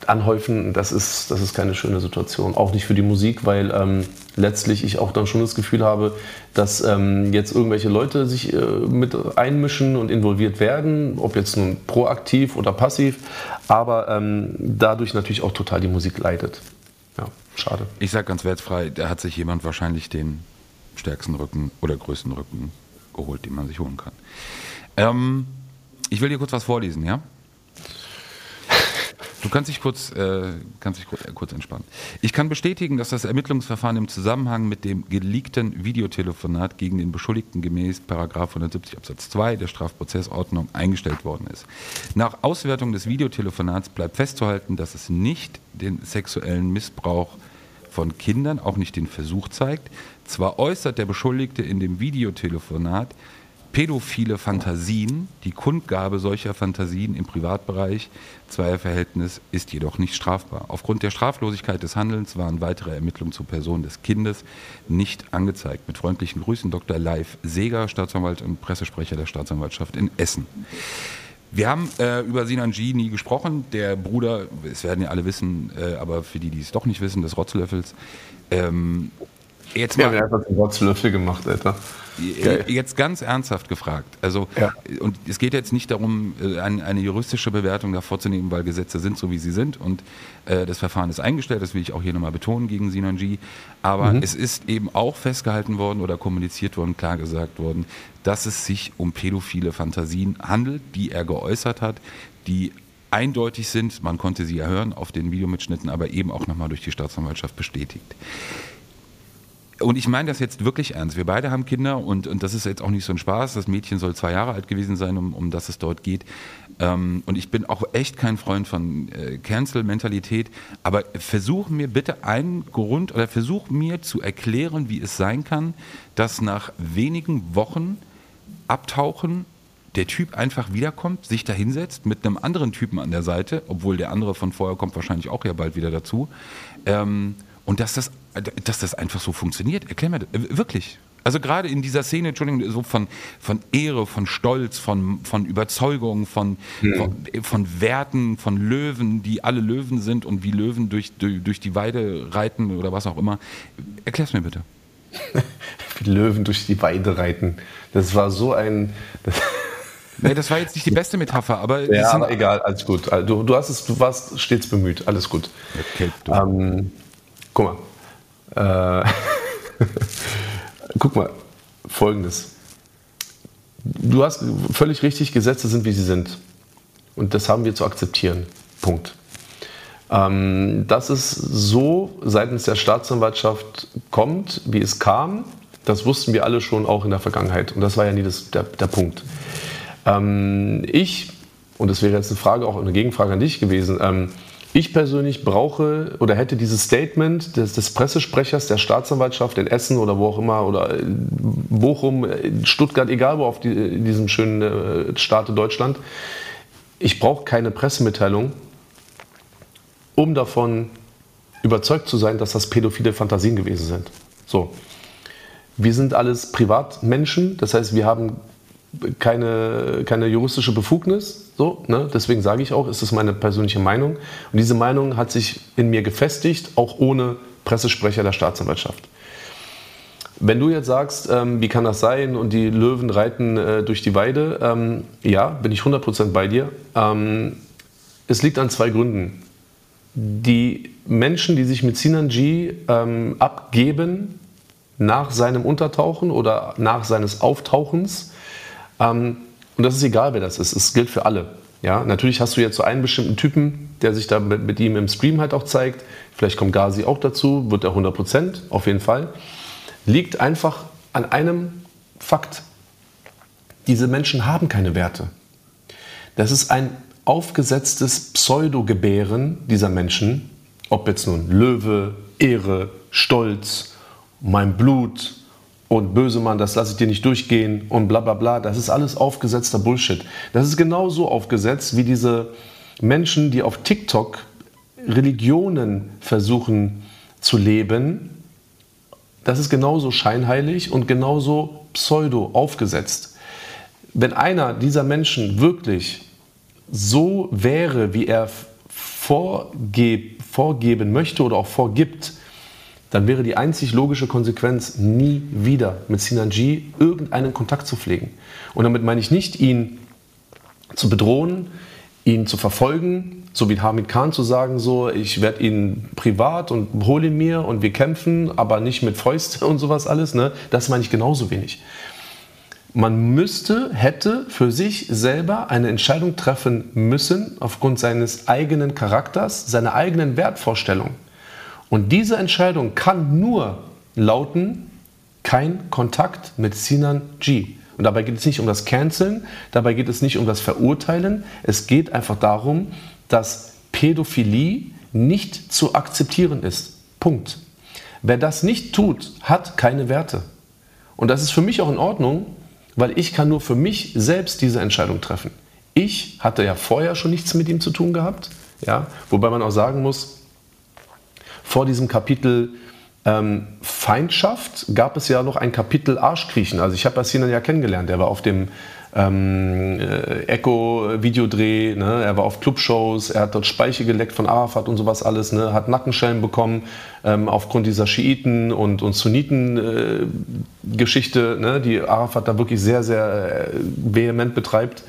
anhäufen, das ist, das ist keine schöne Situation. Auch nicht für die Musik, weil ähm, letztlich ich auch dann schon das Gefühl habe, dass ähm, jetzt irgendwelche Leute sich äh, mit einmischen und involviert werden, ob jetzt nun proaktiv oder passiv, aber ähm, dadurch natürlich auch total die Musik leidet. Ja, schade. Ich sage ganz wertfrei, da hat sich jemand wahrscheinlich den stärksten Rücken oder größten Rücken geholt, den man sich holen kann. Ähm, ich will dir kurz was vorlesen, ja? Du kannst dich kurz, äh, kannst dich kurz, äh, kurz entspannen. Ich kann bestätigen, dass das Ermittlungsverfahren im Zusammenhang mit dem geleakten Videotelefonat gegen den Beschuldigten gemäß 170 Absatz 2 der Strafprozessordnung eingestellt worden ist. Nach Auswertung des Videotelefonats bleibt festzuhalten, dass es nicht den sexuellen Missbrauch von Kindern, auch nicht den Versuch zeigt. Zwar äußert der Beschuldigte in dem Videotelefonat pädophile Fantasien. Die Kundgabe solcher Fantasien im Privatbereich Zweierverhältnis ist jedoch nicht strafbar. Aufgrund der Straflosigkeit des Handelns waren weitere Ermittlungen zur Person des Kindes nicht angezeigt. Mit freundlichen Grüßen Dr. Leif Seger, Staatsanwalt und Pressesprecher der Staatsanwaltschaft in Essen. Wir haben äh, über Sinan G nie gesprochen. Der Bruder, es werden ja alle wissen, äh, aber für die, die es doch nicht wissen, des Rotzlöffels. Ähm, jetzt mal, ja, wer hat den Rotzlöffel gemacht, Alter? Geil. Jetzt ganz ernsthaft gefragt. Also, ja. und es geht jetzt nicht darum, äh, eine, juristische Bewertung da vorzunehmen, weil Gesetze sind so, wie sie sind und äh, das Verfahren ist eingestellt. Das will ich auch hier nochmal betonen gegen Sinan G. Aber mhm. es ist eben auch festgehalten worden oder kommuniziert worden, klar gesagt worden, dass es sich um pädophile Fantasien handelt, die er geäußert hat, die eindeutig sind. Man konnte sie ja hören auf den Videomitschnitten, aber eben auch nochmal durch die Staatsanwaltschaft bestätigt und ich meine das jetzt wirklich ernst. Wir beide haben Kinder und, und das ist jetzt auch nicht so ein Spaß. Das Mädchen soll zwei Jahre alt gewesen sein, um, um das es dort geht. Ähm, und ich bin auch echt kein Freund von äh, Cancel-Mentalität. Aber versuch mir bitte einen Grund oder versuch mir zu erklären, wie es sein kann, dass nach wenigen Wochen Abtauchen der Typ einfach wiederkommt, sich da hinsetzt mit einem anderen Typen an der Seite, obwohl der andere von vorher kommt wahrscheinlich auch ja bald wieder dazu. Ähm, und dass das, dass das einfach so funktioniert. Erklär mir das. Äh, wirklich. Also gerade in dieser Szene, Entschuldigung, so von, von Ehre, von Stolz, von, von Überzeugung, von, mhm. von, von, Werten, von Löwen, die alle Löwen sind und wie Löwen durch, durch, durch die Weide reiten oder was auch immer. Erklär's mir bitte. wie Löwen durch die Weide reiten. Das war so ein. Nee, das war jetzt nicht die beste Metapher, aber. Ja, aber egal, alles gut. Du, du, hast es, du warst stets bemüht, alles gut. Okay, ähm, guck mal. Äh, guck mal, folgendes. Du hast völlig richtig, Gesetze sind, wie sie sind. Und das haben wir zu akzeptieren. Punkt. Ähm, dass es so seitens der Staatsanwaltschaft kommt, wie es kam, das wussten wir alle schon auch in der Vergangenheit. Und das war ja nie das, der, der Punkt. Ähm, ich, und das wäre jetzt eine Frage, auch eine Gegenfrage an dich gewesen, ähm, ich persönlich brauche oder hätte dieses Statement des, des, Pressesprechers der Staatsanwaltschaft in Essen oder wo auch immer oder Bochum, Stuttgart, egal wo auf die, diesem schönen äh, Staate Deutschland. Ich brauche keine Pressemitteilung, um davon überzeugt zu sein, dass das pädophile Fantasien gewesen sind. So. Wir sind alles Privatmenschen, das heißt, wir haben keine, keine juristische Befugnis. So, ne? Deswegen sage ich auch, ist das meine persönliche Meinung. Und diese Meinung hat sich in mir gefestigt, auch ohne Pressesprecher der Staatsanwaltschaft. Wenn du jetzt sagst, ähm, wie kann das sein und die Löwen reiten äh, durch die Weide, ähm, ja, bin ich 100% bei dir. Ähm, es liegt an zwei Gründen. Die Menschen, die sich mit Sinan G ähm, abgeben nach seinem Untertauchen oder nach seines Auftauchens, ähm, und das ist egal, wer das ist. Es gilt für alle. Ja, natürlich hast du jetzt so einen bestimmten Typen, der sich da mit, mit ihm im Stream halt auch zeigt. Vielleicht kommt Gazi auch dazu, wird er 100 Prozent, auf jeden Fall. Liegt einfach an einem Fakt. Diese Menschen haben keine Werte. Das ist ein aufgesetztes Pseudo-Gebären dieser Menschen, ob jetzt nun Löwe, Ehre, Stolz, mein Blut, und böse Mann, das lasse ich dir nicht durchgehen und bla bla bla. Das ist alles aufgesetzter Bullshit. Das ist genauso aufgesetzt wie diese Menschen, die auf TikTok Religionen versuchen zu leben. Das ist genauso scheinheilig und genauso pseudo aufgesetzt. Wenn einer dieser Menschen wirklich so wäre, wie er vorgeb, vorgeben möchte oder auch vorgibt, dann wäre die einzig logische Konsequenz, nie wieder mit Sinanji irgendeinen Kontakt zu pflegen. Und damit meine ich nicht, ihn zu bedrohen, ihn zu verfolgen, so wie Hamid Khan zu sagen, so, ich werde ihn privat und hole ihn mir und wir kämpfen, aber nicht mit Fäuste und sowas alles, ne? das meine ich genauso wenig. Man müsste, hätte für sich selber eine Entscheidung treffen müssen aufgrund seines eigenen Charakters, seiner eigenen Wertvorstellung. Und diese Entscheidung kann nur lauten, kein Kontakt mit Sinan G. Und dabei geht es nicht um das Canceln, dabei geht es nicht um das Verurteilen, es geht einfach darum, dass Pädophilie nicht zu akzeptieren ist. Punkt. Wer das nicht tut, hat keine Werte. Und das ist für mich auch in Ordnung, weil ich kann nur für mich selbst diese Entscheidung treffen. Ich hatte ja vorher schon nichts mit ihm zu tun gehabt, ja, wobei man auch sagen muss, vor diesem Kapitel ähm, Feindschaft gab es ja noch ein Kapitel Arschkriechen. Also ich habe Sinan ja kennengelernt. Er war auf dem ähm, äh, Echo-Videodreh, ne? er war auf Clubshows, er hat dort Speiche geleckt von Arafat und sowas alles, ne? hat Nackenschellen bekommen ähm, aufgrund dieser Schiiten- und, und Sunniten-Geschichte, äh, ne? die Arafat da wirklich sehr, sehr äh, vehement betreibt.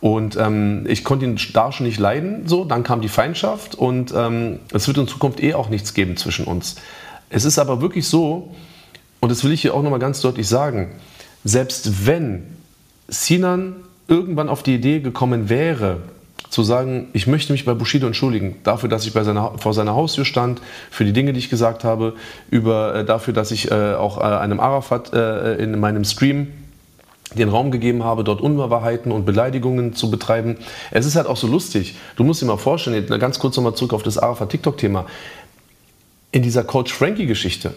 Und ähm, ich konnte ihn da schon nicht leiden. So, dann kam die Feindschaft und ähm, es wird in Zukunft eh auch nichts geben zwischen uns. Es ist aber wirklich so, und das will ich hier auch nochmal ganz deutlich sagen, selbst wenn Sinan irgendwann auf die Idee gekommen wäre, zu sagen, ich möchte mich bei Bushido entschuldigen, dafür, dass ich bei seiner, vor seiner Haustür stand, für die Dinge, die ich gesagt habe, über, äh, dafür, dass ich äh, auch äh, einem Arafat äh, in meinem Stream den Raum gegeben habe, dort Unwahrheiten und Beleidigungen zu betreiben. Es ist halt auch so lustig. Du musst dir mal vorstellen, ganz kurz nochmal zurück auf das Arafat-TikTok-Thema. In dieser Coach Frankie-Geschichte,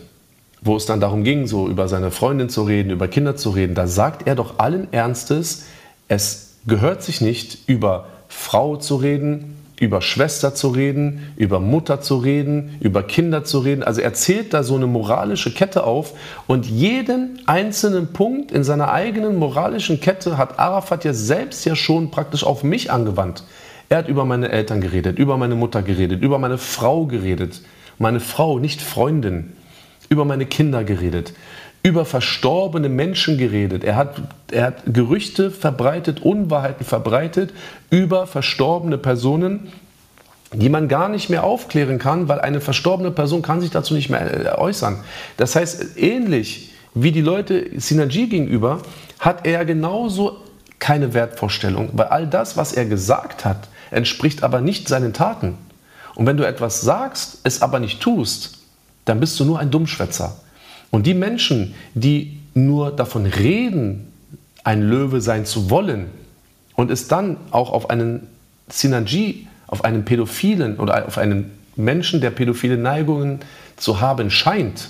wo es dann darum ging, so über seine Freundin zu reden, über Kinder zu reden, da sagt er doch allen Ernstes, es gehört sich nicht, über Frau zu reden über Schwester zu reden, über Mutter zu reden, über Kinder zu reden. Also er zählt da so eine moralische Kette auf und jeden einzelnen Punkt in seiner eigenen moralischen Kette hat Arafat ja selbst ja schon praktisch auf mich angewandt. Er hat über meine Eltern geredet, über meine Mutter geredet, über meine Frau geredet. Meine Frau, nicht Freundin. Über meine Kinder geredet über verstorbene Menschen geredet. Er hat, er hat Gerüchte verbreitet, Unwahrheiten verbreitet über verstorbene Personen, die man gar nicht mehr aufklären kann, weil eine verstorbene Person kann sich dazu nicht mehr äh, äußern. Das heißt, ähnlich wie die Leute Synergie gegenüber, hat er genauso keine Wertvorstellung, weil all das, was er gesagt hat, entspricht aber nicht seinen Taten. Und wenn du etwas sagst, es aber nicht tust, dann bist du nur ein Dummschwätzer. Und die Menschen, die nur davon reden, ein Löwe sein zu wollen und es dann auch auf einen Synergie, auf einen Pädophilen oder auf einen Menschen, der pädophile Neigungen zu haben scheint,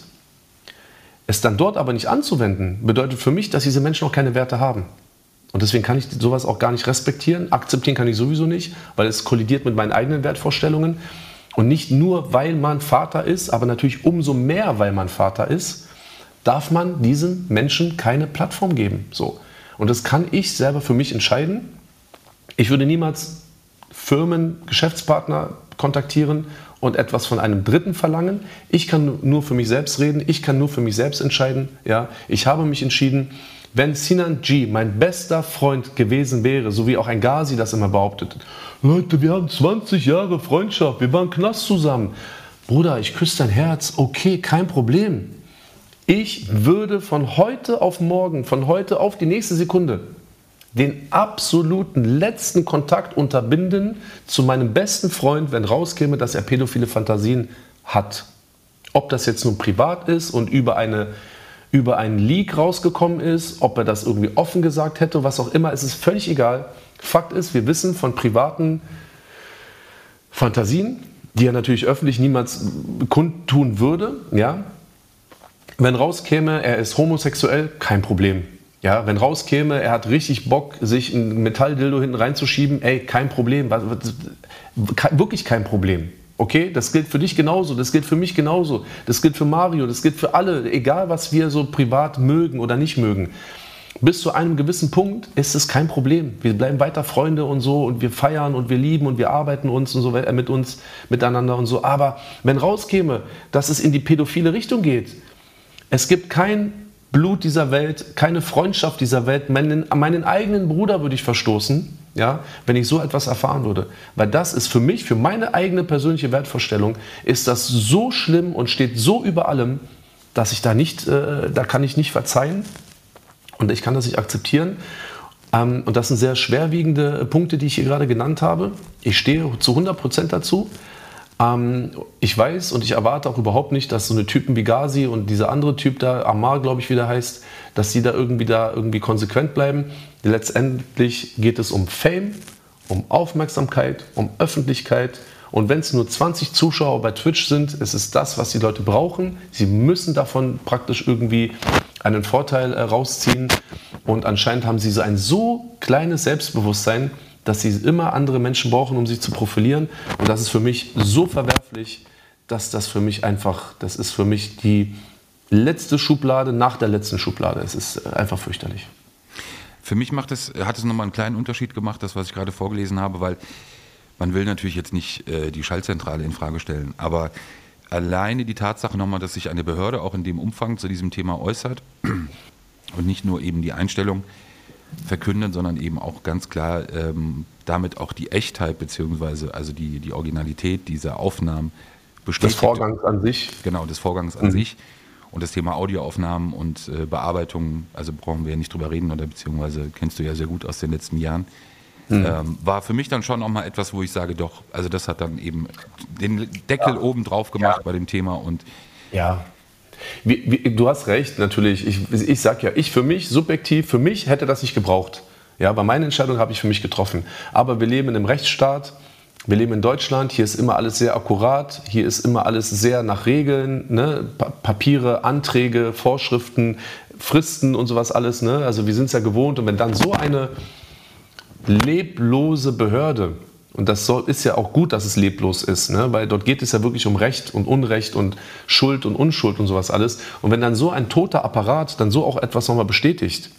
es dann dort aber nicht anzuwenden, bedeutet für mich, dass diese Menschen auch keine Werte haben. Und deswegen kann ich sowas auch gar nicht respektieren. Akzeptieren kann ich sowieso nicht, weil es kollidiert mit meinen eigenen Wertvorstellungen. Und nicht nur, weil man Vater ist, aber natürlich umso mehr, weil man Vater ist, darf man diesen Menschen keine Plattform geben. So. Und das kann ich selber für mich entscheiden. Ich würde niemals Firmen, Geschäftspartner kontaktieren und etwas von einem Dritten verlangen. Ich kann nur für mich selbst reden, ich kann nur für mich selbst entscheiden. Ja, ich habe mich entschieden, wenn Sinan G mein bester Freund gewesen wäre, so wie auch ein Ghazi das immer behauptet, Leute, wir haben 20 Jahre Freundschaft, wir waren Knast zusammen. Bruder, ich küsse dein Herz, okay, kein Problem. Ich würde von heute auf morgen, von heute auf die nächste Sekunde den absoluten letzten Kontakt unterbinden zu meinem besten Freund, wenn rauskäme, dass er pädophile Fantasien hat. Ob das jetzt nun privat ist und über, eine, über einen Leak rausgekommen ist, ob er das irgendwie offen gesagt hätte, was auch immer, es ist völlig egal. Fakt ist, wir wissen von privaten Fantasien, die er natürlich öffentlich niemals kundtun würde, ja, wenn rauskäme, er ist homosexuell, kein Problem. Ja, wenn rauskäme, er hat richtig Bock, sich ein Metalldildo hinten reinzuschieben, ey, kein Problem. Wirklich kein Problem. Okay, das gilt für dich genauso, das gilt für mich genauso, das gilt für Mario, das gilt für alle, egal was wir so privat mögen oder nicht mögen. Bis zu einem gewissen Punkt ist es kein Problem. Wir bleiben weiter Freunde und so und wir feiern und wir lieben und wir arbeiten uns und so mit uns miteinander und so. Aber wenn rauskäme, dass es in die pädophile Richtung geht, es gibt kein Blut dieser Welt, keine Freundschaft dieser Welt. Meinen, meinen eigenen Bruder würde ich verstoßen, ja, wenn ich so etwas erfahren würde. Weil das ist für mich, für meine eigene persönliche Wertvorstellung, ist das so schlimm und steht so über allem, dass ich da nicht, äh, da kann ich nicht verzeihen und ich kann das nicht akzeptieren. Ähm, und das sind sehr schwerwiegende Punkte, die ich hier gerade genannt habe. Ich stehe zu 100 Prozent dazu. Ähm, ich weiß und ich erwarte auch überhaupt nicht, dass so eine Typen wie Ghazi und dieser andere Typ da, Amar, glaube ich, wie der heißt, dass sie da irgendwie da irgendwie konsequent bleiben. Letztendlich geht es um Fame, um Aufmerksamkeit, um Öffentlichkeit. Und wenn es nur 20 Zuschauer bei Twitch sind, ist es das, was die Leute brauchen. Sie müssen davon praktisch irgendwie einen Vorteil äh, rausziehen. Und anscheinend haben sie so ein so kleines Selbstbewusstsein, dass sie immer andere Menschen brauchen, um sich zu profilieren. Und das ist für mich so verwerflich, dass das für mich einfach, das ist für mich die letzte Schublade nach der letzten Schublade. Es ist äh, einfach fürchterlich. Für mich macht es, hat es nochmal einen kleinen Unterschied gemacht, das, was ich gerade vorgelesen habe, weil man will natürlich jetzt nicht äh, die Schaltzentrale in Frage stellen, aber alleine die Tatsache nochmal, dass sich eine Behörde auch in dem Umfang zu diesem Thema äußert und nicht nur eben die Einstellung, verkünden, sondern eben auch ganz klar ähm, damit auch die Echtheit beziehungsweise also die, die Originalität dieser Aufnahmen bestätigt. Des Vorgangs an sich. Genau, des Vorgangs an mhm. sich. Und das Thema Audioaufnahmen und äh, Bearbeitung, also brauchen wir ja nicht drüber reden, oder beziehungsweise kennst du ja sehr gut aus den letzten Jahren. Mhm. Ähm, war für mich dann schon auch mal etwas, wo ich sage, doch, also das hat dann eben den Deckel ja. oben drauf gemacht ja. bei dem Thema und ja. Wie, wie, du hast recht, natürlich. Ich, ich sage ja, ich für mich, subjektiv, für mich hätte das nicht gebraucht. Ja, aber meine Entscheidung habe ich für mich getroffen. Aber wir leben in einem Rechtsstaat. Wir leben in Deutschland, hier ist immer alles sehr akkurat, hier ist immer alles sehr nach Regeln, ne? Papiere, Anträge, Vorschriften, Fristen und sowas alles. Ne? Also wir sind es ja gewohnt und wenn dann so eine leblose Behörde Und das soll, ist ja auch gut, dass es leblos ist, ne? weil dort geht es ja wirklich um Recht und Unrecht und Schuld und Unschuld und sowas alles. Und wenn dann so ein toter Apparat dann so auch etwas nochmal bestätigt,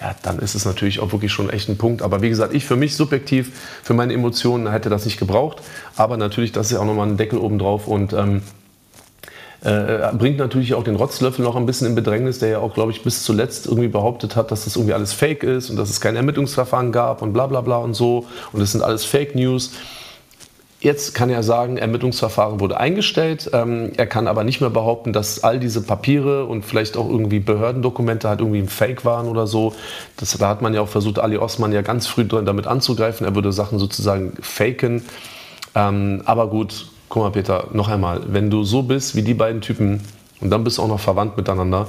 ja, dann ist es natürlich auch wirklich schon echt ein Punkt. Aber wie gesagt, ich für mich subjektiv, für meine Emotionen hätte das nicht gebraucht. Aber natürlich, das ist ja auch nochmal ein Deckel oben drauf und ähm, äh, bringt natürlich auch den Rotzlöffel noch ein bisschen in Bedrängnis, der ja auch, glaube ich, bis zuletzt irgendwie behauptet hat, dass das irgendwie alles Fake ist und dass es kein Ermittlungsverfahren gab und bla bla bla und so. Und es sind alles Fake News. Jetzt kann er sagen, Ermittlungsverfahren wurde eingestellt. Ähm, er kann aber nicht mehr behaupten, dass all diese Papiere und vielleicht auch irgendwie Behördendokumente halt irgendwie ein Fake waren oder so. Das, da hat man ja auch versucht, Ali Osman ja ganz früh damit anzugreifen. Er würde Sachen sozusagen faken. Ähm, aber gut, guck mal Peter, noch einmal, wenn du so bist wie die beiden Typen und dann bist du auch noch verwandt miteinander,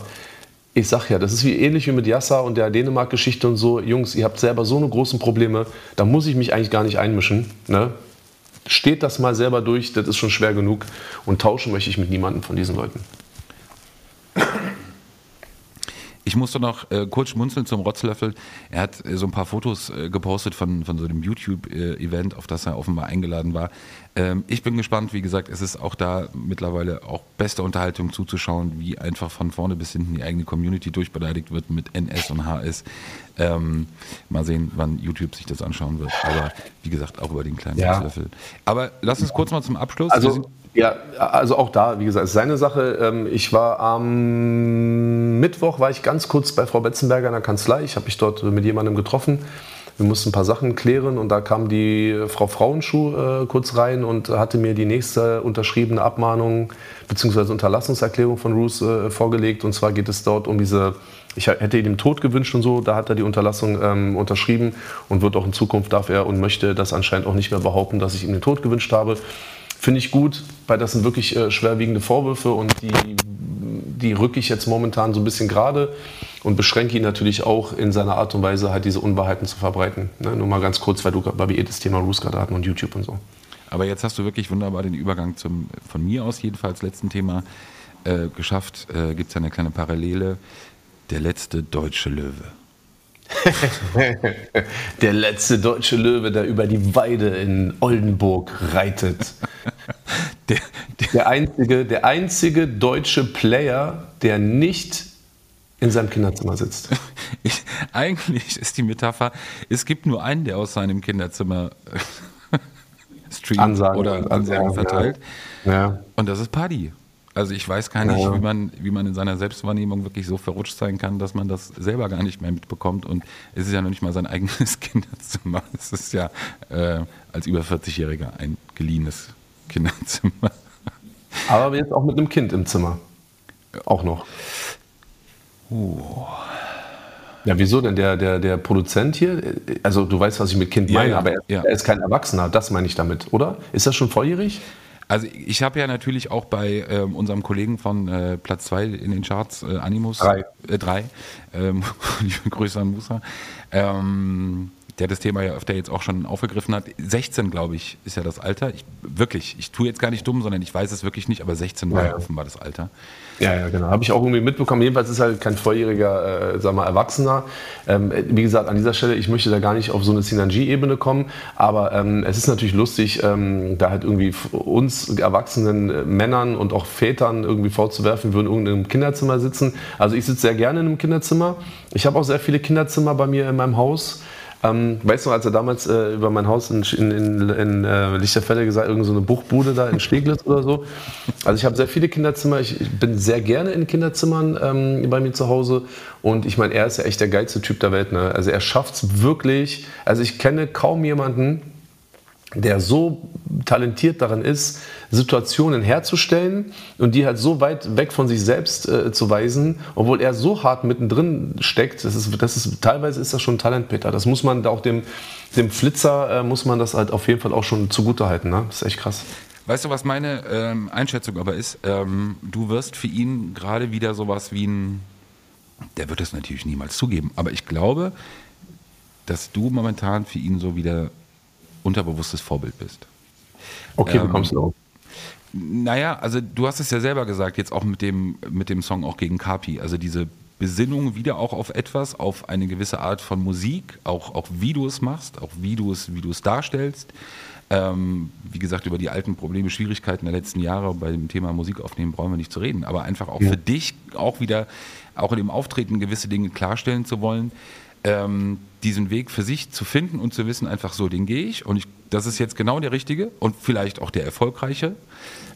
ich sag ja, das ist wie ähnlich wie mit Yassa und der Dänemark-Geschichte und so. Jungs, ihr habt selber so eine großen Probleme, da muss ich mich eigentlich gar nicht einmischen. Ne? steht das mal selber durch, das ist schon schwer genug. Und tauschen möchte ich mit niemandem von diesen Leuten. Ich musste noch äh, kurz schmunzeln zum Rotzlöffel. Er hat äh, so ein paar Fotos äh, gepostet von, von so einem YouTube-Event, auf das er offenbar eingeladen war. Ähm, ich bin gespannt, wie gesagt, es ist auch da mittlerweile auch beste Unterhaltung zuzuschauen, wie einfach von vorne bis hinten die eigene Community durchbeleidigt wird mit NS und HS. Ähm, mal sehen, wann YouTube sich das anschauen wird. Aber wie gesagt, auch über den kleinen ja. Rotzlöffel. Aber lass uns kurz mal zum Abschluss. Also, ja, also auch da, wie gesagt, ist seine Sache. Ähm, ich war am Mittwoch, war ich ganz kurz bei Frau Betzenberger in der Kanzlei. Ich habe mich dort mit jemandem getroffen. Wir mussten ein paar Sachen klären und da kam die Frau Frauenschuh äh, kurz rein und hatte mir die nächste unterschriebene Abmahnung bzw. Unterlassungserklärung von Roos äh, vorgelegt. Und zwar geht es dort um diese, ich hätte ihm den Tod gewünscht und so, da hat er die Unterlassung ähm, unterschrieben und wird auch in Zukunft darf er und möchte das anscheinend auch nicht mehr behaupten, dass ich ihm den Tod gewünscht habe. Finde ich gut, weil das sind wirklich äh, schwerwiegende Vorwürfe und die, die rücke ich jetzt momentan so ein bisschen gerade und beschränke ihn natürlich auch in seiner Art und Weise, halt diese Unwahrheiten zu verbreiten. Ne? Nur mal ganz kurz, weil du bei eh das Thema Roos gerade hatten und YouTube und so. Aber jetzt hast du wirklich wunderbar den Übergang zum, von mir aus jedenfalls letzten Thema äh, geschafft. Äh, Gibt es ja eine kleine Parallele. Der letzte deutsche Löwe. der letzte deutsche Löwe, der über die Weide in Oldenburg reitet. Der, der, der, einzige, der einzige deutsche Player, der nicht in seinem Kinderzimmer sitzt. Ich, eigentlich ist die Metapher, es gibt nur einen, der aus seinem Kinderzimmer streamt Ansagen, oder Ansagen verteilt. Ja. ja. Und das ist Paddy. Also ich weiß gar nicht, ja. wie, man, wie man in seiner Selbstwahrnehmung wirklich so verrutscht sein kann, dass man das selber gar nicht mehr mitbekommt. Und es ist ja noch nicht mal sein eigenes Kinderzimmer. Es ist ja äh, als über 40-Jähriger ein geliehenes Kinderzimmer. Aber jetzt auch mit einem Kind im Zimmer. Auch noch. Uh. Ja, wieso denn? Der, der, der Produzent hier, also du weißt, was ich mit Kind meine, ja, aber er, ja. er, ist kein Erwachsener, das meine ich damit, oder? Ist das schon volljährig? Also ich habe ja natürlich auch bei ähm, unserem Kollegen von äh, Platz 2 in den Charts, äh, Animus 3, äh, drei, ähm, liebe Grüße an Musa, ähm, der das Thema ja öfter jetzt auch schon aufgegriffen hat. 16, glaube ich, ist ja das Alter. Ich, wirklich, ich tue jetzt gar nicht dumm, sondern ich weiß es wirklich nicht, aber 16 war ja, offenbar das Alter. Ja, ja, genau. Habe ich auch irgendwie mitbekommen. Jedenfalls ist er halt kein volljähriger, äh, sag mal, Erwachsener. Ähm, wie gesagt, an dieser Stelle, ich möchte da gar nicht auf so eine Synergie-Ebene kommen, aber ähm, es ist natürlich lustig, ähm, da halt irgendwie uns erwachsenen äh, Männern und auch Vätern irgendwie vorzuwerfen, wir würden in irgendeinem Kinderzimmer sitzen. Also ich sitze sehr gerne in einem Kinderzimmer. Ich habe auch sehr viele Kinderzimmer bei mir in meinem Haus. Ähm, weißt du, als er damals äh, über mein Haus in, in, in, in äh, Lichterfelde gesagt, irgend so eine Buchbude da in Steglitz oder so. Also ich habe sehr viele Kinderzimmer. Ich, ich, bin sehr gerne in Kinderzimmern ähm, bei mir zu Hause. Und ich meine, er ist ja echt der geilste Typ der Welt. Ne? Also er schafft es wirklich. Also ich kenne kaum jemanden, der so talentiert darin ist, Situationen herzustellen und die halt so weit weg von sich selbst äh, zu weisen, obwohl er so hart mittendrin steckt. Das ist, das ist, teilweise ist das schon Talent, Peter. Das muss man auch dem, dem Flitzer, äh, muss man das halt auf jeden Fall auch schon zugutehalten. Ne? Das ist echt krass. Weißt du, was meine ähm, Einschätzung aber ist? Ähm, du wirst für ihn gerade wieder sowas wie ein, der wird es natürlich niemals zugeben, aber ich glaube, dass du momentan für ihn so wieder unterbewusstes Vorbild bist. Okay, ähm, wie kommst du auf? Naja, also du hast es ja selber gesagt, jetzt auch mit dem, mit dem Song auch gegen Kapi. Also diese Besinnung wieder auch auf etwas, auf eine gewisse Art von Musik, auch, auch wie du es machst, auch wie du es, wie du es darstellst. Ähm, wie gesagt, über die alten Probleme, Schwierigkeiten der letzten Jahre bei dem Thema Musik aufnehmen brauchen wir nicht zu reden. Aber einfach auch ja. für dich auch wieder, auch in dem Auftreten gewisse Dinge klarstellen zu wollen, ähm, diesen Weg für sich zu finden und zu wissen, einfach so, den gehe ich und ich, das ist jetzt genau der richtige und vielleicht auch der erfolgreiche.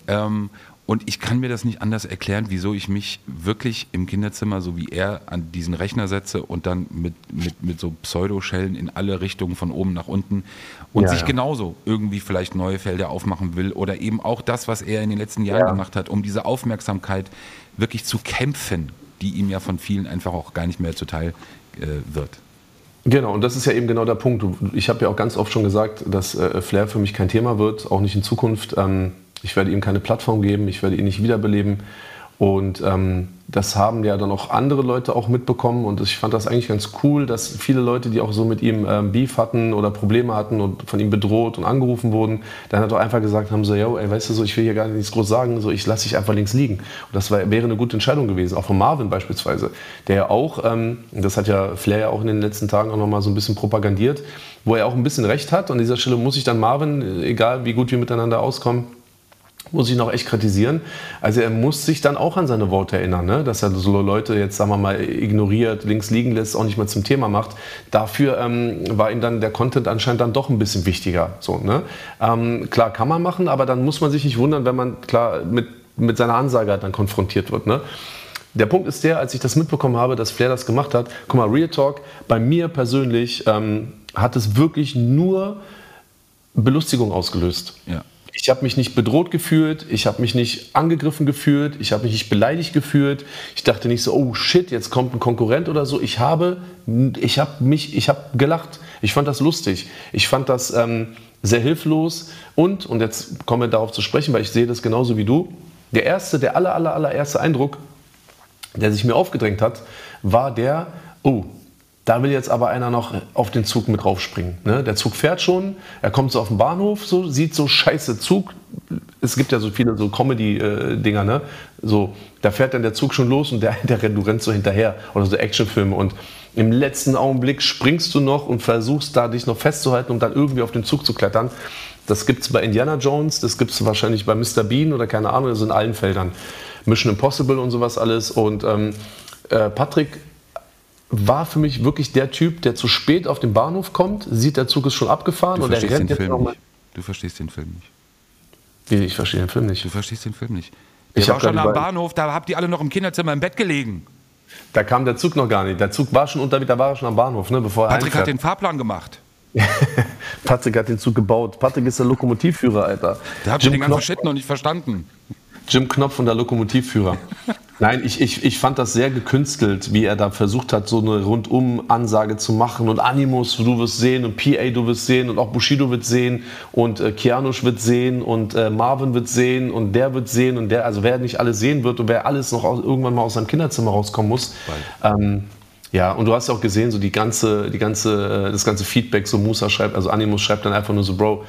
Ähm, und ich kann mir das nicht anders erklären, wieso ich mich wirklich im Kinderzimmer, so wie er, an diesen Rechner setze und dann mit, mit, mit so Pseudoschellen in alle Richtungen von oben nach unten und ja, sich ja. genauso irgendwie vielleicht neue Felder aufmachen will oder eben auch das, was er in den letzten Jahren ja. gemacht hat, um diese Aufmerksamkeit wirklich zu kämpfen, die ihm ja von vielen einfach auch gar nicht mehr zuteil äh, wird. Genau, und das ist ja eben genau der Punkt. Ich habe ja auch ganz oft schon gesagt, dass äh, Flair für mich kein Thema wird, auch nicht in Zukunft. Ähm, ich werde ihm keine Plattform geben, ich werde ihn nicht wiederbeleben. Und ähm, das haben ja dann auch andere Leute auch mitbekommen und ich fand das eigentlich ganz cool, dass viele Leute, die auch so mit ihm ähm, Beef hatten oder Probleme hatten und von ihm bedroht und angerufen wurden, dann hat er einfach gesagt haben so, yo, ey, weißt du so, ich will hier gar nichts groß sagen, so ich lasse dich einfach links liegen. Und das war, wäre eine gute Entscheidung gewesen, auch von Marvin beispielsweise, der auch, ähm, das hat ja Flair ja auch in den letzten Tagen auch nochmal so ein bisschen propagandiert, wo er auch ein bisschen Recht hat. An dieser Stelle muss ich dann Marvin, egal wie gut wir miteinander auskommen, muss ich noch echt kritisieren. Also er muss sich dann auch an seine Worte erinnern, ne? dass er so Leute jetzt, sagen wir mal, ignoriert, links liegen lässt, auch nicht mehr zum Thema macht. Dafür ähm, war ihm dann der Content anscheinend dann doch ein bisschen wichtiger. So, ne? Ähm, klar kann man machen, aber dann muss man sich nicht wundern, wenn man klar mit, mit seiner Ansage dann konfrontiert wird. Ne? Der Punkt ist der, als ich das mitbekommen habe, dass Flair das gemacht hat, guck mal, Real Talk, bei mir persönlich ähm, hat es wirklich nur Belustigung ausgelöst. Ja. Ich habe mich nicht bedroht gefühlt, ich habe mich nicht angegriffen gefühlt, ich habe mich nicht beleidigt gefühlt. Ich dachte nicht so, oh shit, jetzt kommt ein Konkurrent oder so. Ich habe, ich habe mich, ich habe gelacht. Ich fand das lustig. Ich fand das ähm, sehr hilflos und und jetzt kommen wir darauf zu sprechen, weil ich sehe das genauso wie du. Der erste, der aller aller allererste Eindruck, der sich mir aufgedrängt hat, war der, oh, da will jetzt aber einer noch auf den Zug mit draufspringen. Ne? Der Zug fährt schon, er kommt so auf den Bahnhof, so, sieht so scheiße Zug. Es gibt ja so viele so Comedy-Dinger, ne? So, da fährt dann der Zug schon los und der, der du rennst so hinterher. Oder so Actionfilme. Und im letzten Augenblick springst du noch und versuchst da dich noch festzuhalten, um dann irgendwie auf den Zug zu klettern. Das gibt es bei Indiana Jones, das gibt es wahrscheinlich bei Mr. Bean oder keine Ahnung, das in allen Feldern. Mission Impossible und sowas alles. Und ähm, äh, Patrick war für mich wirklich der Typ, der zu spät auf den Bahnhof kommt, sieht, der Zug ist schon abgefahren und er rennt jetzt nochmal. Du verstehst den Film nicht. Wie, ich verstehe den Film nicht. Du verstehst den Film nicht. Der ich war schon am Bahnhof, da habt ihr alle noch im Kinderzimmer im Bett gelegen. Da kam der Zug noch gar nicht. Der Zug war schon unter, da war er schon am Bahnhof, ne, bevor Patrick hat den Fahrplan gemacht. Patrick hat den Zug gebaut. Patrick ist der Lokomotivführer, Alter. Der hat den ganzen Shit noch nicht verstanden. Jim Knopf und der Lokomotivführer. Nein, ich, ich, ich fand das sehr gekünstelt, wie er da versucht hat, so eine Rundum-Ansage zu machen. Und Animus, du wirst sehen, und PA, du wirst sehen, und auch Bushido wird sehen, und äh, Kianush wird sehen, und äh, Marvin wird sehen, und der wird sehen, und der, also wer nicht alles sehen wird und wer alles noch aus, irgendwann mal aus seinem Kinderzimmer rauskommen muss. Ähm, ja, und du hast ja auch gesehen, so die ganze, die ganze, äh, das ganze Feedback, so Musa schreibt, also Animus schreibt dann einfach nur so, Bro,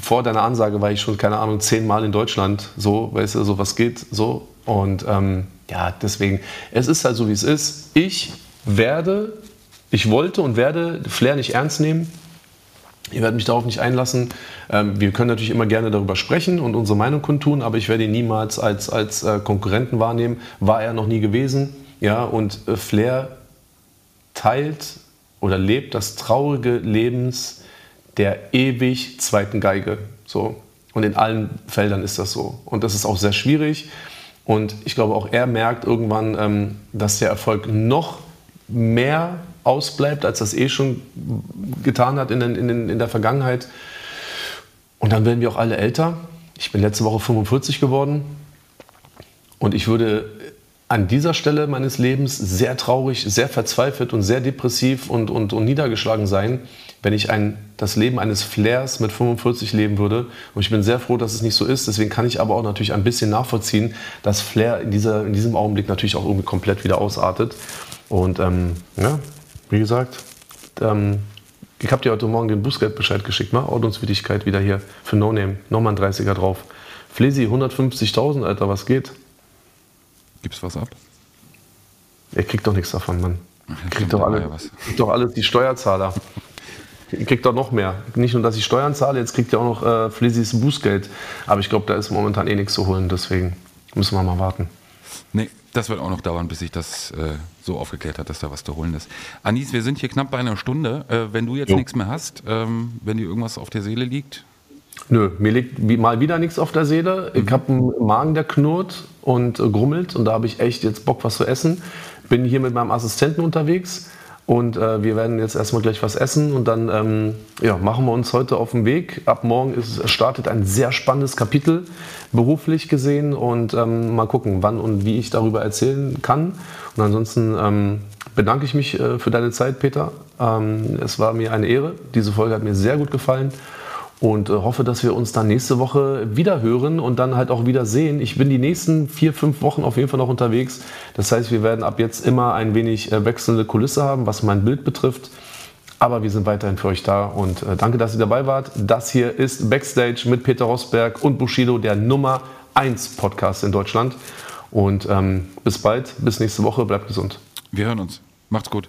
vor deiner Ansage war ich schon, keine Ahnung, zehnmal in Deutschland, so, weißt du, so was geht, so. Und ähm, ja, deswegen, es ist halt so, wie es ist. Ich werde, ich wollte und werde Flair nicht ernst nehmen. Ich werde mich darauf nicht einlassen. Ähm, wir können natürlich immer gerne darüber sprechen und unsere Meinung kundtun, aber ich werde ihn niemals als, als äh, Konkurrenten wahrnehmen. War er noch nie gewesen. Ja, und äh, Flair teilt oder lebt das traurige Lebens der ewig zweiten Geige. So. Und in allen Feldern ist das so. Und das ist auch sehr schwierig. Und ich glaube, auch er merkt irgendwann, ähm, dass der Erfolg noch mehr ausbleibt, als das eh schon getan hat in, den, in, den, in der Vergangenheit. Und dann werden wir auch alle älter. Ich bin letzte Woche 45 geworden. Und ich würde an dieser Stelle meines Lebens sehr traurig, sehr verzweifelt und sehr depressiv und, und, und niedergeschlagen sein, wenn ich ein, das Leben eines Flairs mit 45 leben würde. Und ich bin sehr froh, dass es nicht so ist. Deswegen kann ich aber auch natürlich ein bisschen nachvollziehen, dass Flair in, dieser, in diesem Augenblick natürlich auch irgendwie komplett wieder ausartet. Und ähm, ja, wie gesagt, ähm, ich habe dir heute Morgen den Bußgeldbescheid geschickt, ne? Ordnungswidrigkeit wieder hier für No Name. Nochmal ein 30er drauf. Flesi, 150.000, Alter, was geht? Gibt's was ab? Er kriegt doch nichts davon, Mann. Kriegt doch, alle, kriegt doch alles die Steuerzahler. Ihr kriegt doch noch mehr. Nicht nur, dass ich Steuern zahle, jetzt kriegt ihr auch noch äh, Flizzys Bußgeld. Aber ich glaube, da ist momentan eh nichts zu holen, deswegen müssen wir mal warten. Nee, das wird auch noch dauern, bis sich das äh, so aufgeklärt hat, dass da was zu holen ist. Anis, wir sind hier knapp bei einer Stunde. Äh, wenn du jetzt Jo. nichts mehr hast, ähm, wenn dir irgendwas auf der Seele liegt, Nö, mir liegt wie, mal wieder nichts auf der Seele. Ich habe einen Magen, der knurrt und äh, grummelt und da habe ich echt jetzt Bock, was zu essen. Bin hier mit meinem Assistenten unterwegs und äh, wir werden jetzt erstmal gleich was essen und dann ähm, ja, machen wir uns heute auf den Weg. Ab morgen ist, startet ein sehr spannendes Kapitel, beruflich gesehen und ähm, mal gucken, wann und wie ich darüber erzählen kann. Und ansonsten ähm, bedanke ich mich äh, für deine Zeit, Peter. Ähm, es war mir eine Ehre. Diese Folge hat mir sehr gut gefallen und äh, hoffe, dass wir uns dann nächste Woche wieder hören und dann halt auch wieder sehen. Ich bin die nächsten vier, fünf Wochen auf jeden Fall noch unterwegs. Das heißt, wir werden ab jetzt immer ein wenig äh, wechselnde Kulisse haben, was mein Bild betrifft. Aber wir sind weiterhin für euch da und äh, danke, dass ihr dabei wart. Das hier ist Backstage mit Peter Rosberg und Bushido, der Nummer 1 Podcast in Deutschland. Und ähm, bis bald, bis nächste Woche, bleibt gesund. wir hören uns. Macht's gut.